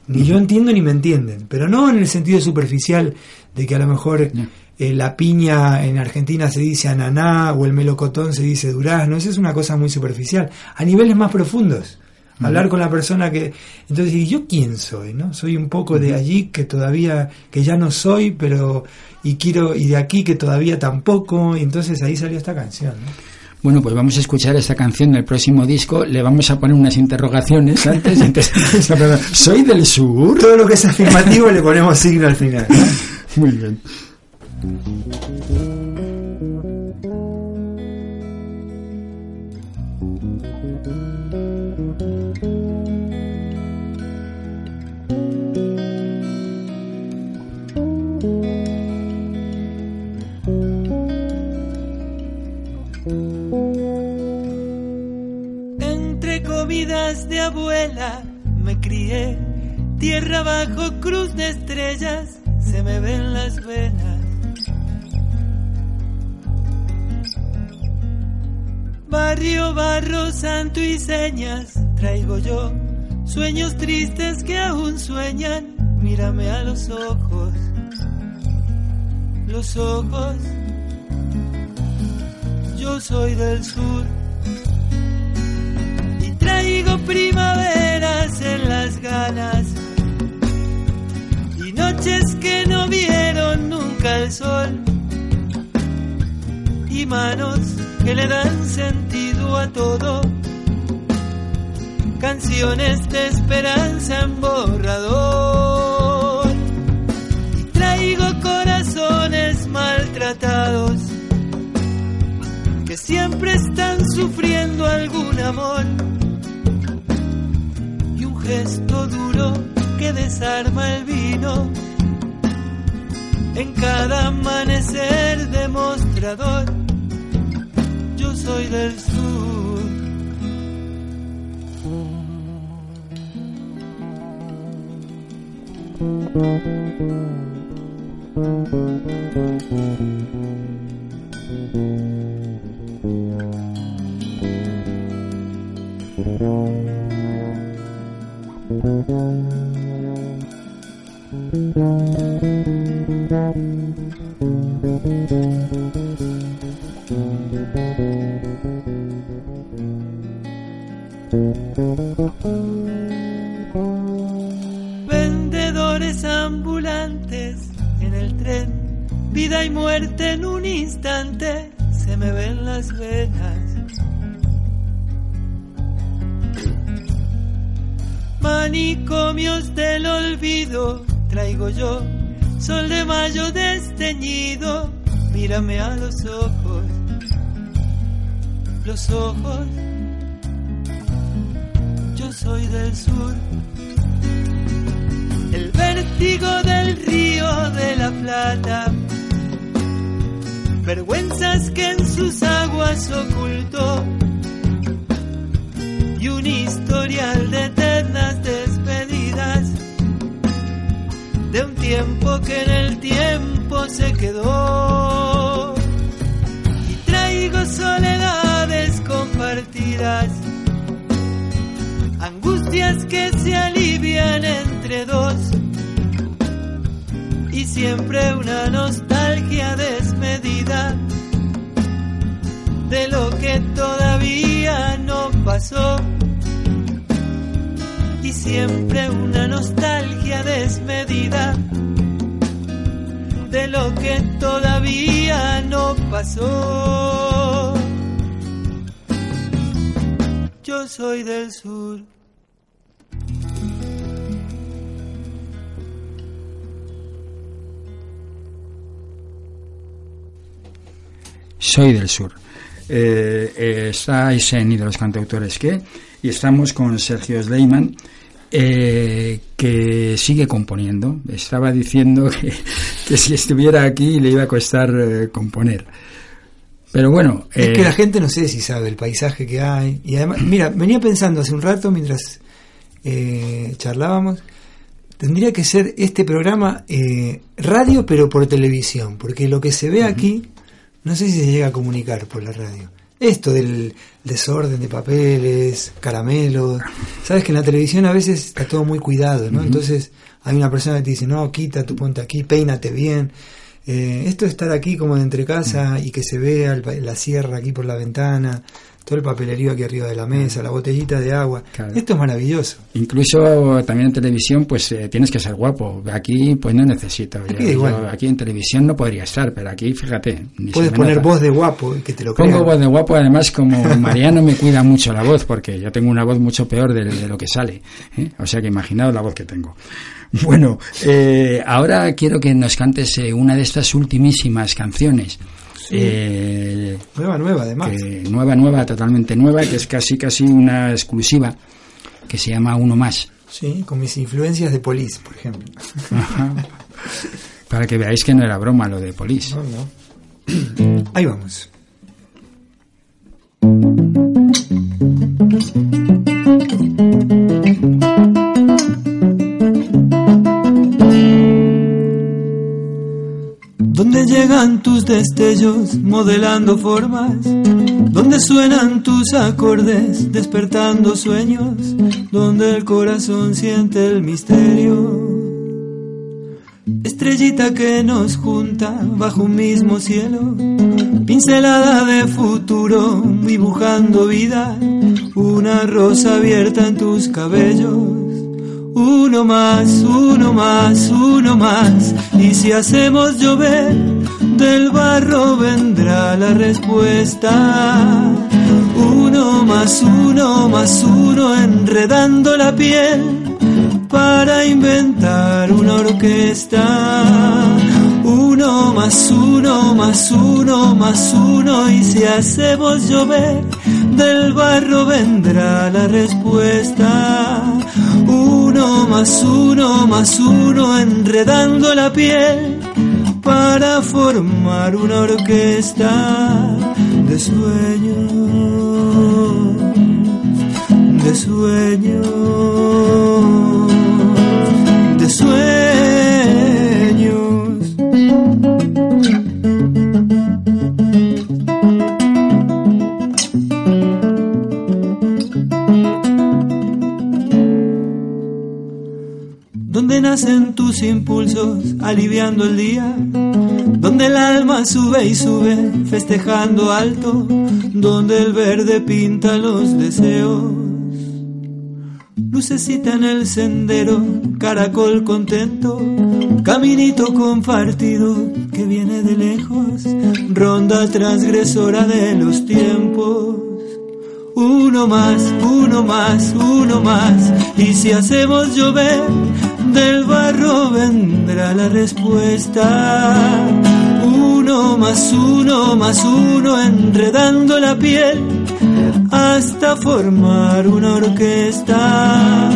Ni yo entiendo ni me entienden, pero no en el sentido superficial de que a lo mejor eh, la piña en Argentina se dice ananá o el melocotón se dice durazno, eso es una cosa muy superficial. A niveles más profundos, hablar con la persona que... Entonces, ¿y yo quién soy? no Soy un poco de allí que todavía, que ya no soy, pero... Y quiero, y de aquí que todavía tampoco, y entonces ahí salió esta canción. ¿no? Bueno, pues vamos a escuchar esta canción del próximo disco. Le vamos a poner unas interrogaciones antes. entonces, ¿Soy del sur? Todo lo que es afirmativo le ponemos signo al final. ¿no? Muy bien. Entre comidas de abuela me crié, tierra bajo cruz de estrellas se me ven las venas. Barrio, barro, santo y señas traigo yo, sueños tristes que aún sueñan, mírame a los ojos, los ojos. Yo soy del sur y traigo primaveras en las ganas que no vieron nunca el sol. Y manos que le dan sentido a todo. Canciones de esperanza en borrador. Y traigo corazones maltratados que siempre están sufriendo algún amor. Y un gesto duro que desarma el vino en cada amanecer demostrador. Yo soy del sur. Vendedores ambulantes en el tren, vida y muerte en un instante, se me ven las venas. Manicomios del olvido traigo yo, sol de mayo desteñido, mírame a los ojos, los ojos. Yo soy del sur. El vértigo del río de la Plata, vergüenzas que en sus aguas ocultó y un historial de eternas despedidas tiempo que en el tiempo se quedó. Y traigo soledades compartidas angustias que se alivian entre dos. Y siempre una nostalgia desmedida de lo que todavía no pasó y siempre una nostalgia desmedida de lo que todavía no pasó. Yo soy del sur. Soy del sur. Eh, eh, está Isen y de los cantautores que, y estamos con Sergio Sleiman, eh, que sigue componiendo. Estaba diciendo que, que si estuviera aquí le iba a costar eh, componer. Pero bueno... Es eh, que la gente no sé si sabe el paisaje que hay. Y además, mira, venía pensando hace un rato mientras eh, charlábamos, tendría que ser este programa eh, radio pero por televisión, porque lo que se ve aquí, no sé si se llega a comunicar por la radio. Esto del desorden de papeles, caramelos, sabes que en la televisión a veces está todo muy cuidado, ¿no? Entonces hay una persona que te dice, no, quita tu ponte aquí, peínate bien. Eh, esto de estar aquí como de entre casa y que se vea el la sierra aquí por la ventana, todo el papelerío aquí arriba de la mesa, la botellita de agua, Claro. esto es maravilloso. Incluso también en televisión, pues eh, tienes que ser guapo. Aquí, pues no necesito. Aquí Yo- da yo igual. aquí en televisión no podría estar, pero aquí, fíjate. ni Puedes poner nota. voz de guapo que te lo Pongo crean. voz de guapo, además, como Mariano me cuida mucho la voz, porque yo tengo una voz mucho peor de, de lo que sale. ¿eh? O sea que imaginaos la voz que tengo. Bueno, eh, ahora quiero que nos cantes eh, una de estas ultimísimas canciones. Eh, Nueva, nueva además. que- nueva, nueva, totalmente nueva, que es casi, casi una exclusiva, que se llama Uno Más. Sí, con mis influencias de Police, por ejemplo. Ajá. Para que veáis que no era broma lo de Polis. No, no. Ahí vamos. Tus destellos modelando formas, donde suenan tus acordes despertando sueños, donde el corazón siente el misterio. Estrellita que nos junta bajo un mismo cielo, pincelada de futuro, dibujando vida, una rosa abierta en tus cabellos. Uno más, uno más, uno más. Y si hacemos llover, del barro vendrá la respuesta. Uno más, uno más, uno enredando la piel para inventar una orquesta. Uno más uno más uno más uno y si hacemos llover del barro vendrá la respuesta. Uno más uno más uno enredando la piel para formar una orquesta de sueños, de sueños, de sueños. Donde nacen tus impulsos aliviando el día, donde el alma sube y sube festejando alto, donde el verde pinta los deseos. Lucecita en el sendero, caracol contento, caminito compartido que viene de lejos, ronda transgresora de los tiempos. Uno más, uno más, uno más, y si hacemos llover, del barro vendrá la respuesta. Uno más, uno más, uno enredando la piel hasta formar una orquesta.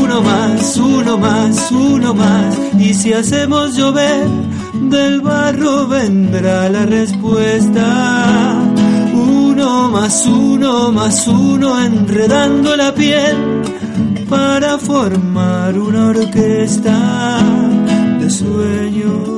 Uno más, uno más, uno más. Y si hacemos llover, del barro vendrá la respuesta. Uno más, uno más, uno enredando la piel para formar una orquesta de sueños,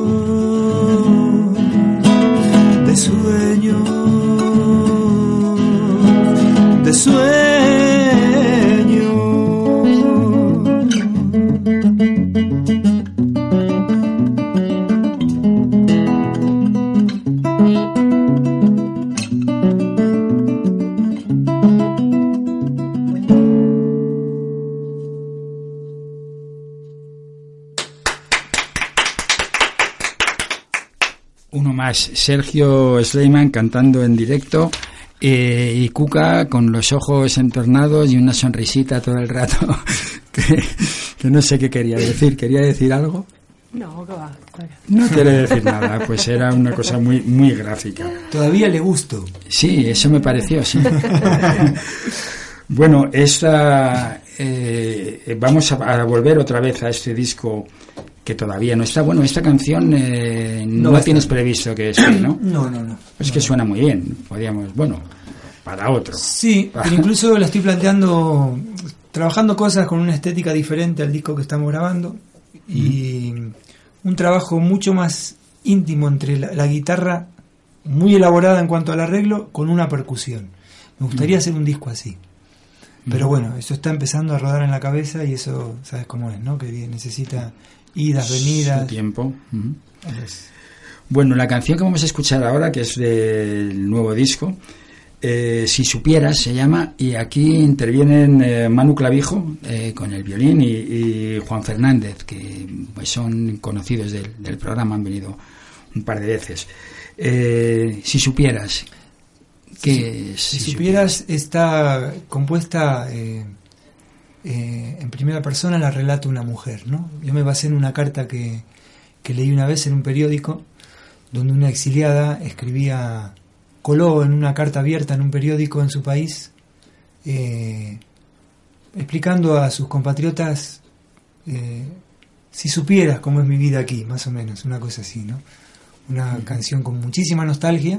Uno más, Sergio Sleiman cantando en directo eh, y Cuca con los ojos entornados y una sonrisita todo el rato que, que no sé qué quería decir. ¿Quería decir algo? No, que va. No quiere decir nada, pues era una cosa muy, muy gráfica. Todavía le gusto. Sí, eso me pareció, sí. bueno, esta, eh, vamos a, a volver otra vez a este disco que todavía no está. Bueno, esta canción eh, no, la tienes previsto que esté, ¿no? No, no, no. Es que suena muy bien. Podríamos, bueno, para otro. Sí, pero incluso la estoy planteando, trabajando cosas con una estética diferente al disco que estamos grabando y un trabajo mucho más íntimo entre la, la guitarra, muy elaborada en cuanto al arreglo, con una percusión. Me gustaría hacer un disco así. Pero bueno, eso está empezando a rodar en la cabeza y eso, ¿sabes cómo es, no? Que necesita idas, Su venidas. tiempo. Ujú. Es- Bueno, la canción que vamos a escuchar ahora, que es del nuevo disco, eh, Si supieras se llama, y aquí intervienen eh, Manu Clavijo eh, con el violín y, y Juan Fernández, que pues, son conocidos del, del programa, han venido un par de veces. Si supieras, que Si supieras, está compuesta eh, en primera persona, la relata una mujer, ¿no? Yo me basé en una carta que, que leí una vez en un periódico, donde una exiliada escribía, coló en una carta abierta en un periódico en su país, eh, explicando a sus compatriotas, eh, si supieras cómo es mi vida aquí, más o menos, una cosa así, ¿no? Una canción con muchísima nostalgia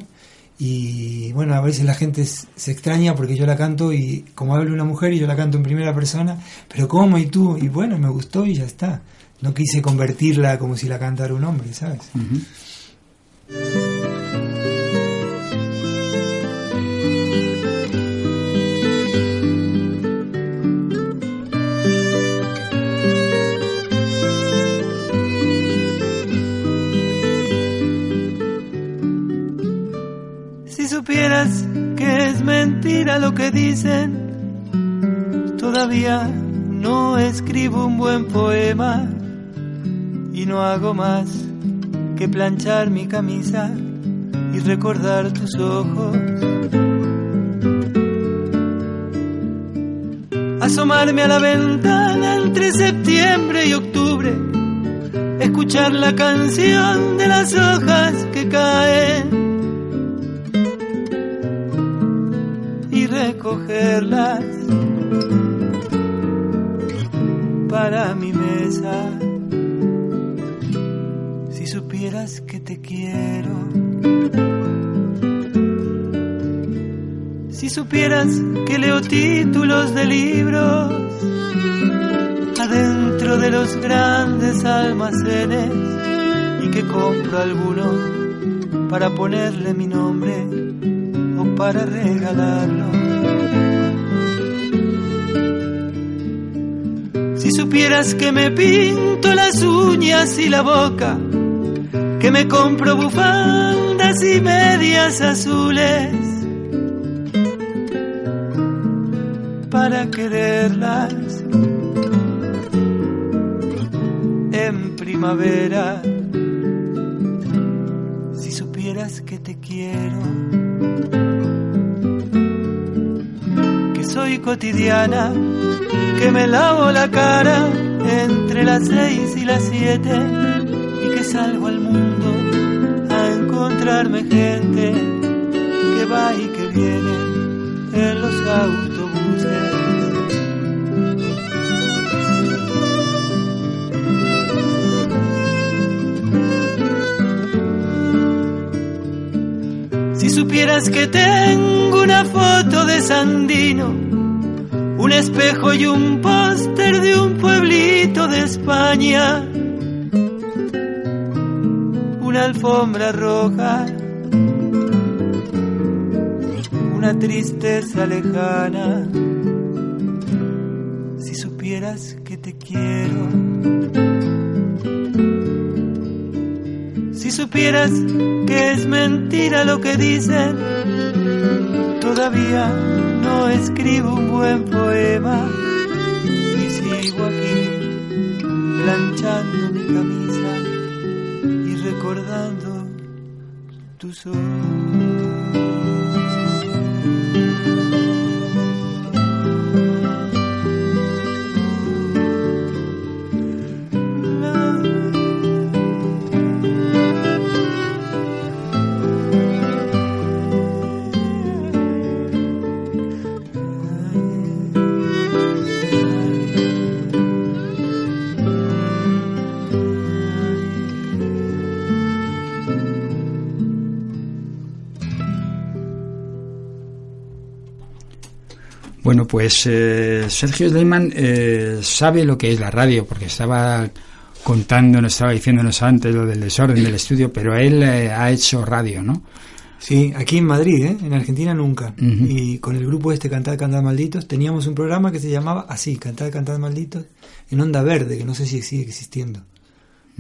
y bueno, a veces la gente se extraña porque yo la canto y como habla una mujer y yo la canto en primera persona, pero ¿cómo? ¿Y tú? Y bueno, me gustó y ya está. No quise convertirla como si la cantara un hombre, ¿sabes? Es mentira lo que dicen, todavía no escribo un buen poema y no hago más que planchar mi camisa y recordar tus ojos. Asomarme a la ventana entre septiembre y octubre, escuchar la canción de las hojas que caen para mi mesa. Si supieras que te quiero, si supieras que leo títulos de libros adentro de los grandes almacenes y que compro alguno para ponerle mi nombre o para regalarlo. Si supieras que me pinto las uñas y la boca, que me compro bufandas y medias azules para quererlas en primavera. Si supieras que te quiero, soy cotidiana, que me lavo la cara entre las seis y las siete y que salgo al mundo a encontrarme gente que va y que viene en los autobuses. Si supieras que tengo una foto de Sandino, un espejo y un póster de un pueblito de España, una alfombra roja, una tristeza lejana. Si supieras que te quiero, si supieras que es mentira lo que dicen, todavía no escribo un buen poema y sigo aquí planchando mi camisa y recordando tus ojos. Pues eh, Sergio Sleiman eh, sabe lo que es la radio, porque estaba contándonos, estaba diciéndonos antes lo del desorden del estudio, pero él eh, ha hecho radio, ¿no? Sí, aquí en Madrid, ¿eh? en Argentina nunca. Y con el grupo este Cantar, Cantar Malditos teníamos un programa que se llamaba así, Cantar, Cantar Malditos, en Onda Verde, que no sé si sigue existiendo,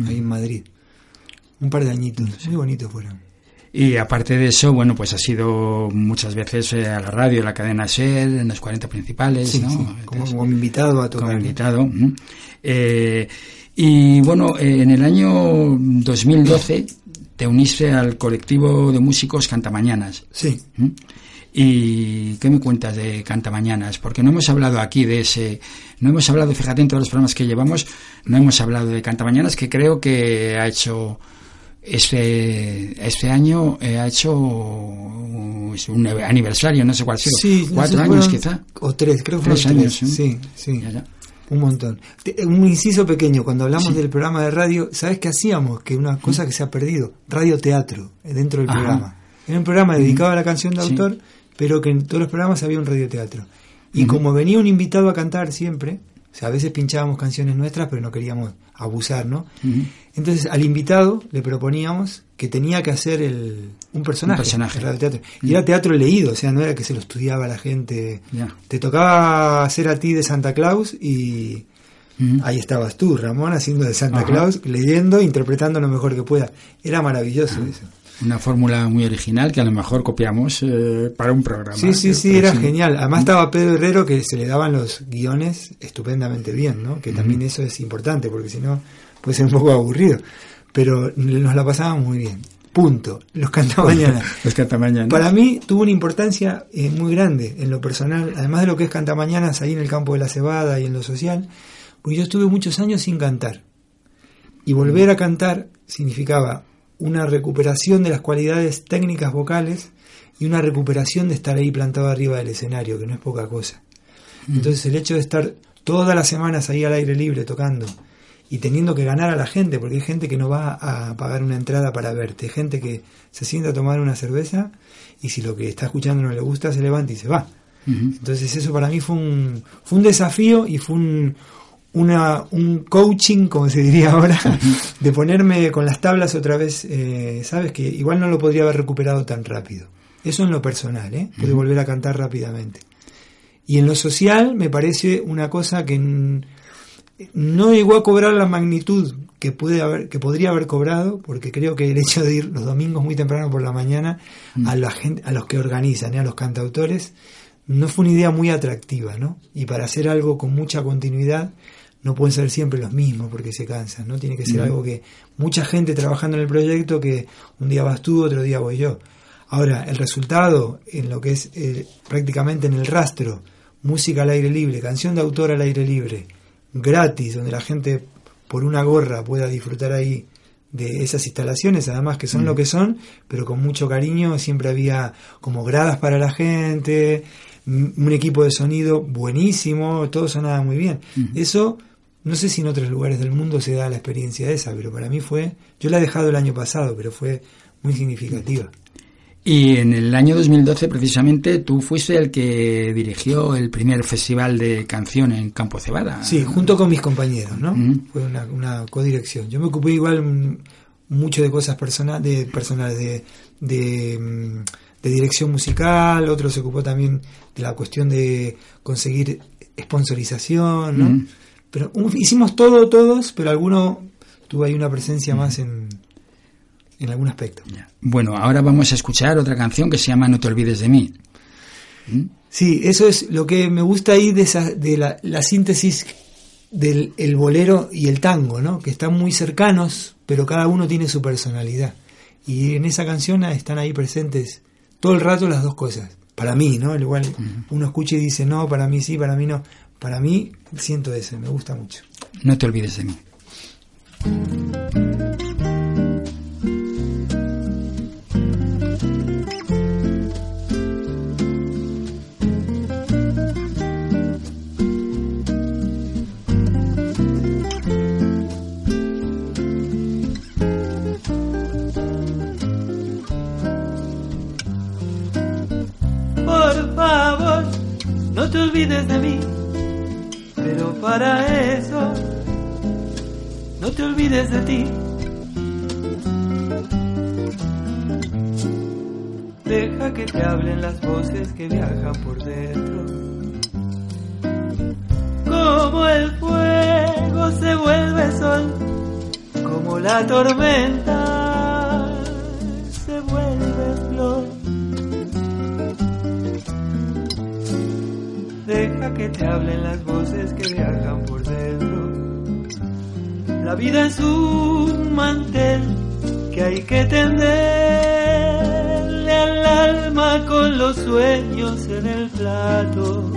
ahí en Madrid. Un par de añitos, muy bonitos fueron. Y aparte de eso, bueno, pues ha sido muchas veces eh, a la radio, en la cadena SER, en los 40 principales, ¿no? Sí, como, como, invitado a tocar. Como invitado. Eh, y bueno, en el año 2012 te uniste al colectivo de músicos Cantamañanas. Sí. ¿Y qué me cuentas de Cantamañanas? Porque no hemos hablado aquí de ese, no hemos hablado, fíjate en todos los programas que llevamos, no hemos hablado de Cantamañanas, que creo que ha hecho este, este año eh, ha hecho un aniversario, no sé cuál ha sido, sí, cuatro no sé, años quizá. O tres, creo que Tres años, tres. ¿sí? Sí. Un montón. Te- Un inciso pequeño, cuando hablamos Sí. del programa de radio, ¿sabes qué hacíamos? Que una cosa que se ha perdido, radioteatro, eh, dentro del Ajá. programa. Era un programa dedicado a la canción de Sí. autor, pero que en todos los programas había un radioteatro. Y como venía un invitado a cantar siempre, o sea, a veces pinchábamos canciones nuestras, pero no queríamos abusar, ¿no? Entonces al invitado le proponíamos que tenía que hacer el, un personaje. Un personaje. el radioteatro. Y era teatro leído, o sea, no era que se lo estudiaba la gente. Te tocaba hacer a ti de Santa Claus y ahí estabas tú, Ramón, haciendo de Santa. Claus, leyendo, interpretando lo mejor que pueda. Era maravilloso eso. Una fórmula muy original que a lo mejor copiamos eh, para un programa. Sí, sí, sí, Pero era genial. Además estaba Pedro Herrero que se le daban los guiones estupendamente bien, ¿no? Que también eso es importante, porque si no puede ser un poco aburrido. Pero nos la pasábamos muy bien. Punto. Los cantamañanas. Los Cantamañanas. Para mí tuvo una importancia eh, muy grande en lo personal, además de lo que es Cantamañanas ahí en el campo de la cebada y en lo social, porque yo estuve muchos años sin cantar. Y volver a cantar significaba una recuperación de las cualidades técnicas vocales y una recuperación de estar ahí plantado arriba del escenario, que no es poca cosa. Entonces el hecho de estar todas las semanas ahí al aire libre tocando y teniendo que ganar a la gente, porque hay gente que no va a pagar una entrada para verte, hay gente que se sienta a tomar una cerveza y si lo que está escuchando no le gusta se levanta y se va. Entonces eso para mí fue un, fue un desafío y fue un, una, un coaching, como se diría ahora, de ponerme con las tablas otra vez, eh, sabes que igual no lo podría haber recuperado tan rápido. Eso en lo personal, ¿eh? Pude volver a cantar rápidamente. Y en lo social me parece una cosa que no llegó a cobrar la magnitud que pude haber, que podría haber cobrado, porque creo que el hecho de ir los domingos muy temprano por la mañana a la gente, a los que organizan, ¿eh? a los cantautores, no fue una idea muy atractiva, ¿no? Y para hacer algo con mucha continuidad, no pueden ser siempre los mismos porque se cansan, ¿no? Tiene que ser algo que mucha gente trabajando en el proyecto que un día vas tú, otro día voy yo. Ahora, el resultado en lo que es eh, prácticamente en el rastro, música al aire libre, canción de autor al aire libre, gratis, donde la gente por una gorra pueda disfrutar ahí de esas instalaciones, además que son lo que son, pero con mucho cariño, siempre había como gradas para la gente, un equipo de sonido buenísimo, todo sonaba muy bien. Eso, no sé si en otros lugares del mundo se da la experiencia esa, pero para mí fue, yo la he dejado el año pasado, pero fue muy significativa. Y en el año 2012, precisamente, tú fuiste el que dirigió el primer festival de canción en Campo Cebada. Sí, junto con mis compañeros, ¿no? Fue una, una codirección. Yo me ocupé igual mm, mucho de cosas personales, de personales, de, de, mm, de dirección musical, otro se ocupó también de la cuestión de conseguir sponsorización, ¿no? Pero um, hicimos todo, todos, pero alguno tuvo ahí una presencia más en, en algún aspecto. Bueno, ahora vamos a escuchar otra canción que se llama No te olvides de mí. ¿Mm? Sí, eso es lo que me gusta ahí de, esa, de la, la síntesis del el bolero y el tango, ¿no? Que están muy cercanos, pero cada uno tiene su personalidad. Y en esa canción están ahí presentes todo el rato las dos cosas. Para mí, ¿no? Al igual uno escucha y dice, no, para mí sí, para mí no. Para mí siento eso, me gusta mucho. No te olvides de mí. Olvides de mí, pero para eso no te olvides de ti. Deja que te hablen las voces que viajan por dentro. Como el fuego se vuelve sol, como la tormenta Que te hablen las voces que viajan por dentro. La vida es un mantel que hay que tenderle al alma con los sueños en el plato.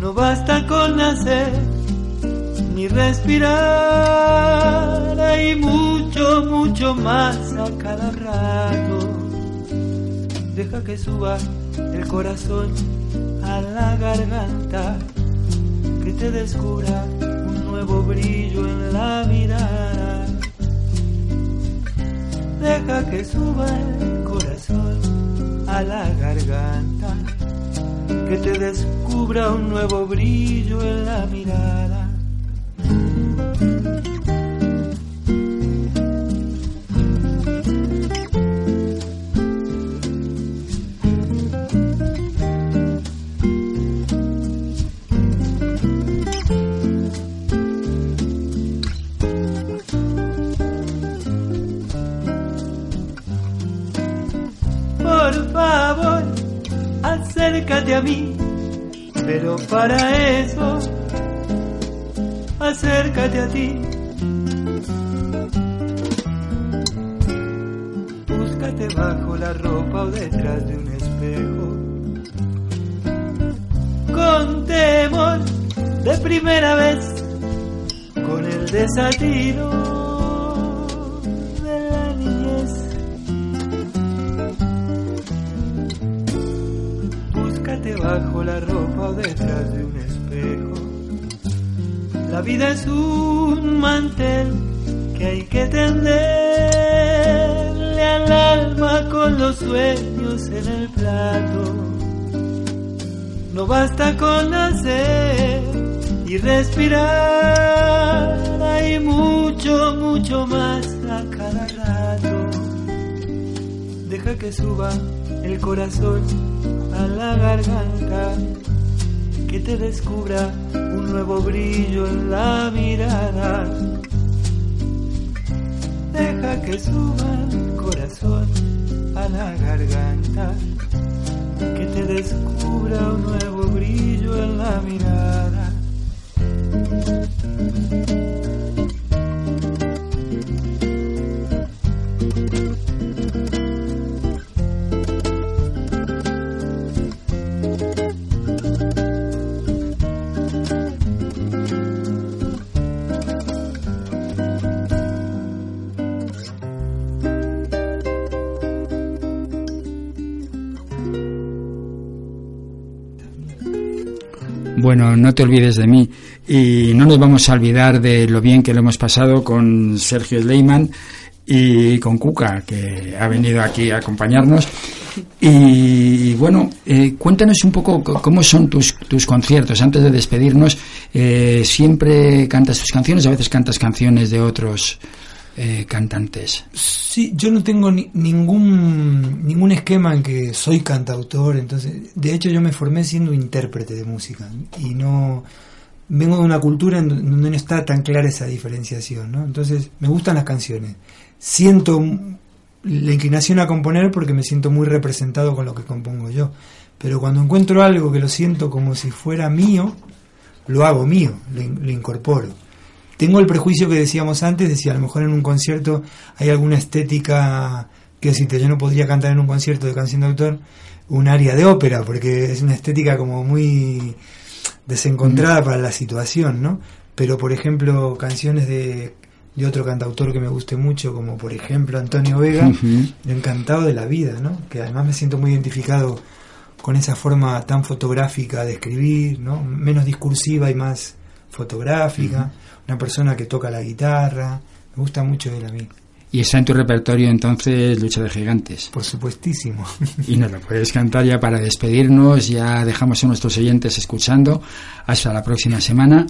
No basta con nacer ni respirar, hay mucho, mucho más a cada rato. Deja que suba el corazón la garganta, que te descubra un nuevo brillo en la mirada. Deja que suba el corazón a la garganta, que te descubra un nuevo brillo en la mirada. Para eso, acércate a ti. Búscate bajo la ropa o detrás de un espejo. Con temor de primera vez, con el desatino La ropa detrás de un espejo. La vida es un mantel que hay que tenderle al alma con los sueños en el plato. No basta con nacer y respirar, hay mucho, mucho más a cada rato. Deja que suba el corazón la garganta, que te descubra un nuevo brillo en la mirada. Deja que suba el corazón a la garganta, que te descubra un nuevo brillo en la mirada. Bueno, no te olvides de mí. Y no nos vamos a olvidar de lo bien que lo hemos pasado con Sergio Sleiman y con Cuca, que ha venido aquí a acompañarnos. Y bueno, eh, cuéntanos un poco cómo son tus, tus conciertos. Antes de despedirnos, eh, siempre cantas tus canciones, a veces cantas canciones de otros eh, cantantes. Sí, yo no tengo ni- ningún ningún esquema en que soy cantautor, entonces, de hecho yo me formé siendo intérprete de música y no vengo de una cultura en donde no está tan clara esa diferenciación. Entonces, me gustan las canciones. Siento la inclinación a componer porque me siento muy representado con lo que compongo yo, pero cuando encuentro algo que lo siento como si fuera mío, lo hago mío, lo, lo incorporo. Tengo el prejuicio que decíamos antes, de si a lo mejor en un concierto hay alguna estética que decirte, yo no podría cantar en un concierto de canción de autor un área de ópera, porque es una estética como muy desencontrada para la situación, ¿no? Pero por ejemplo, canciones de, de otro cantautor que me guste mucho, como por ejemplo Antonio Vega, Ujú. encantado de la vida, ¿no? Que además me siento muy identificado con esa forma tan fotográfica de escribir, ¿no? Menos discursiva y más fotográfica. Una persona que toca la guitarra. Me gusta mucho él a mí. Y está en tu repertorio entonces Lucha de Gigantes. Por supuestísimo. Y nos lo puedes cantar ya para despedirnos. Ya dejamos a nuestros oyentes escuchando. Hasta la próxima semana.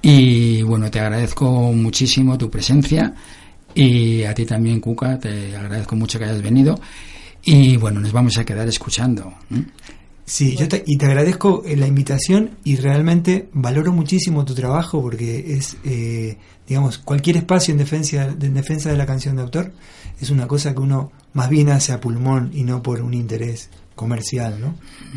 Y bueno, te agradezco muchísimo tu presencia. Y a ti también, Cuca, te agradezco mucho que hayas venido. Y bueno, nos vamos a quedar escuchando. Sí, yo te, y te agradezco eh, la invitación y realmente valoro muchísimo tu trabajo porque es, eh, digamos, cualquier espacio en defensa, en defensa de la canción de autor es una cosa que uno más bien hace a pulmón y no por un interés comercial, ¿no?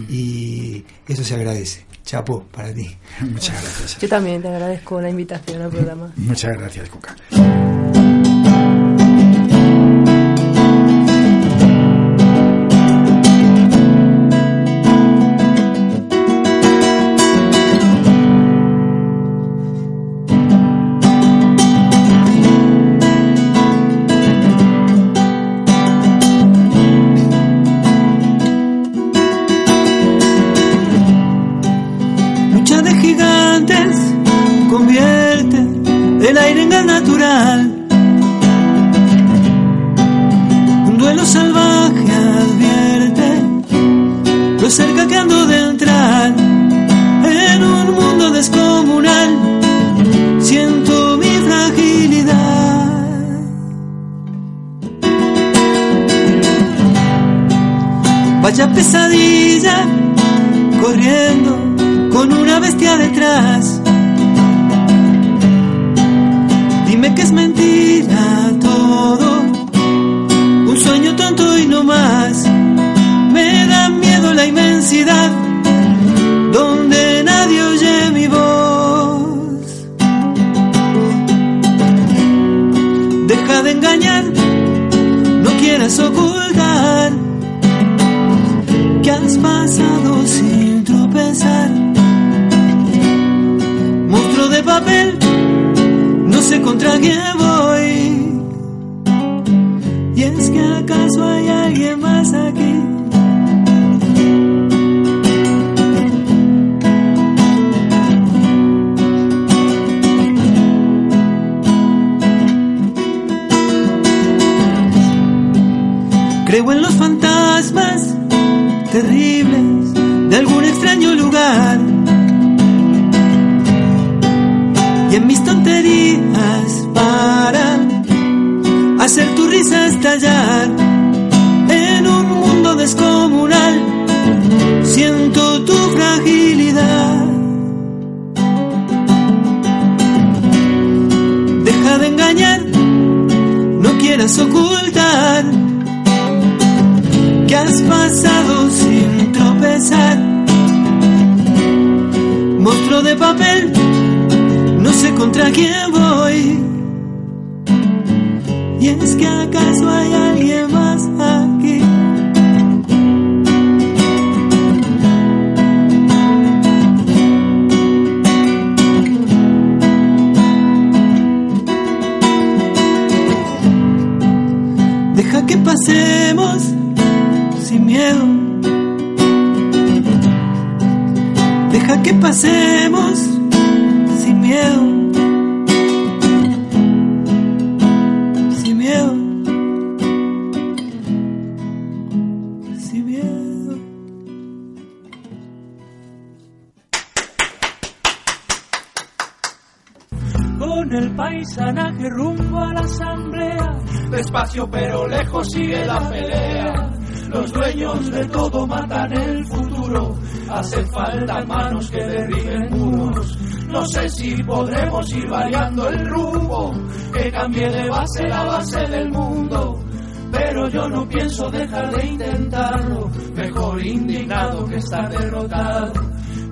Y eso se agradece. Chapo, para ti. Muchas gracias. Yo también te agradezco la invitación al programa. Muchas gracias, Cuca. Creo en los contra quién voy. Pero lejos sigue la pelea. Los dueños de todo matan el futuro, hace falta manos que derriben muros. No sé si podremos ir variando el rumbo, que cambie de base la base del mundo. Pero yo no pienso dejar de intentarlo, mejor indignado que estar derrotado.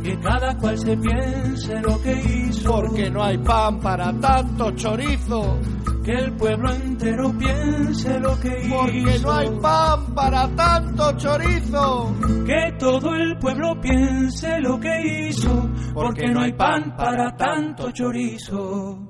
Que cada cual se piense lo que hizo. Porque no hay pan para tanto chorizo. Que el pueblo entero piense lo que hizo. Porque no hay pan para tanto chorizo. Que todo el pueblo piense lo que hizo. Porque no hay pan para tanto chorizo.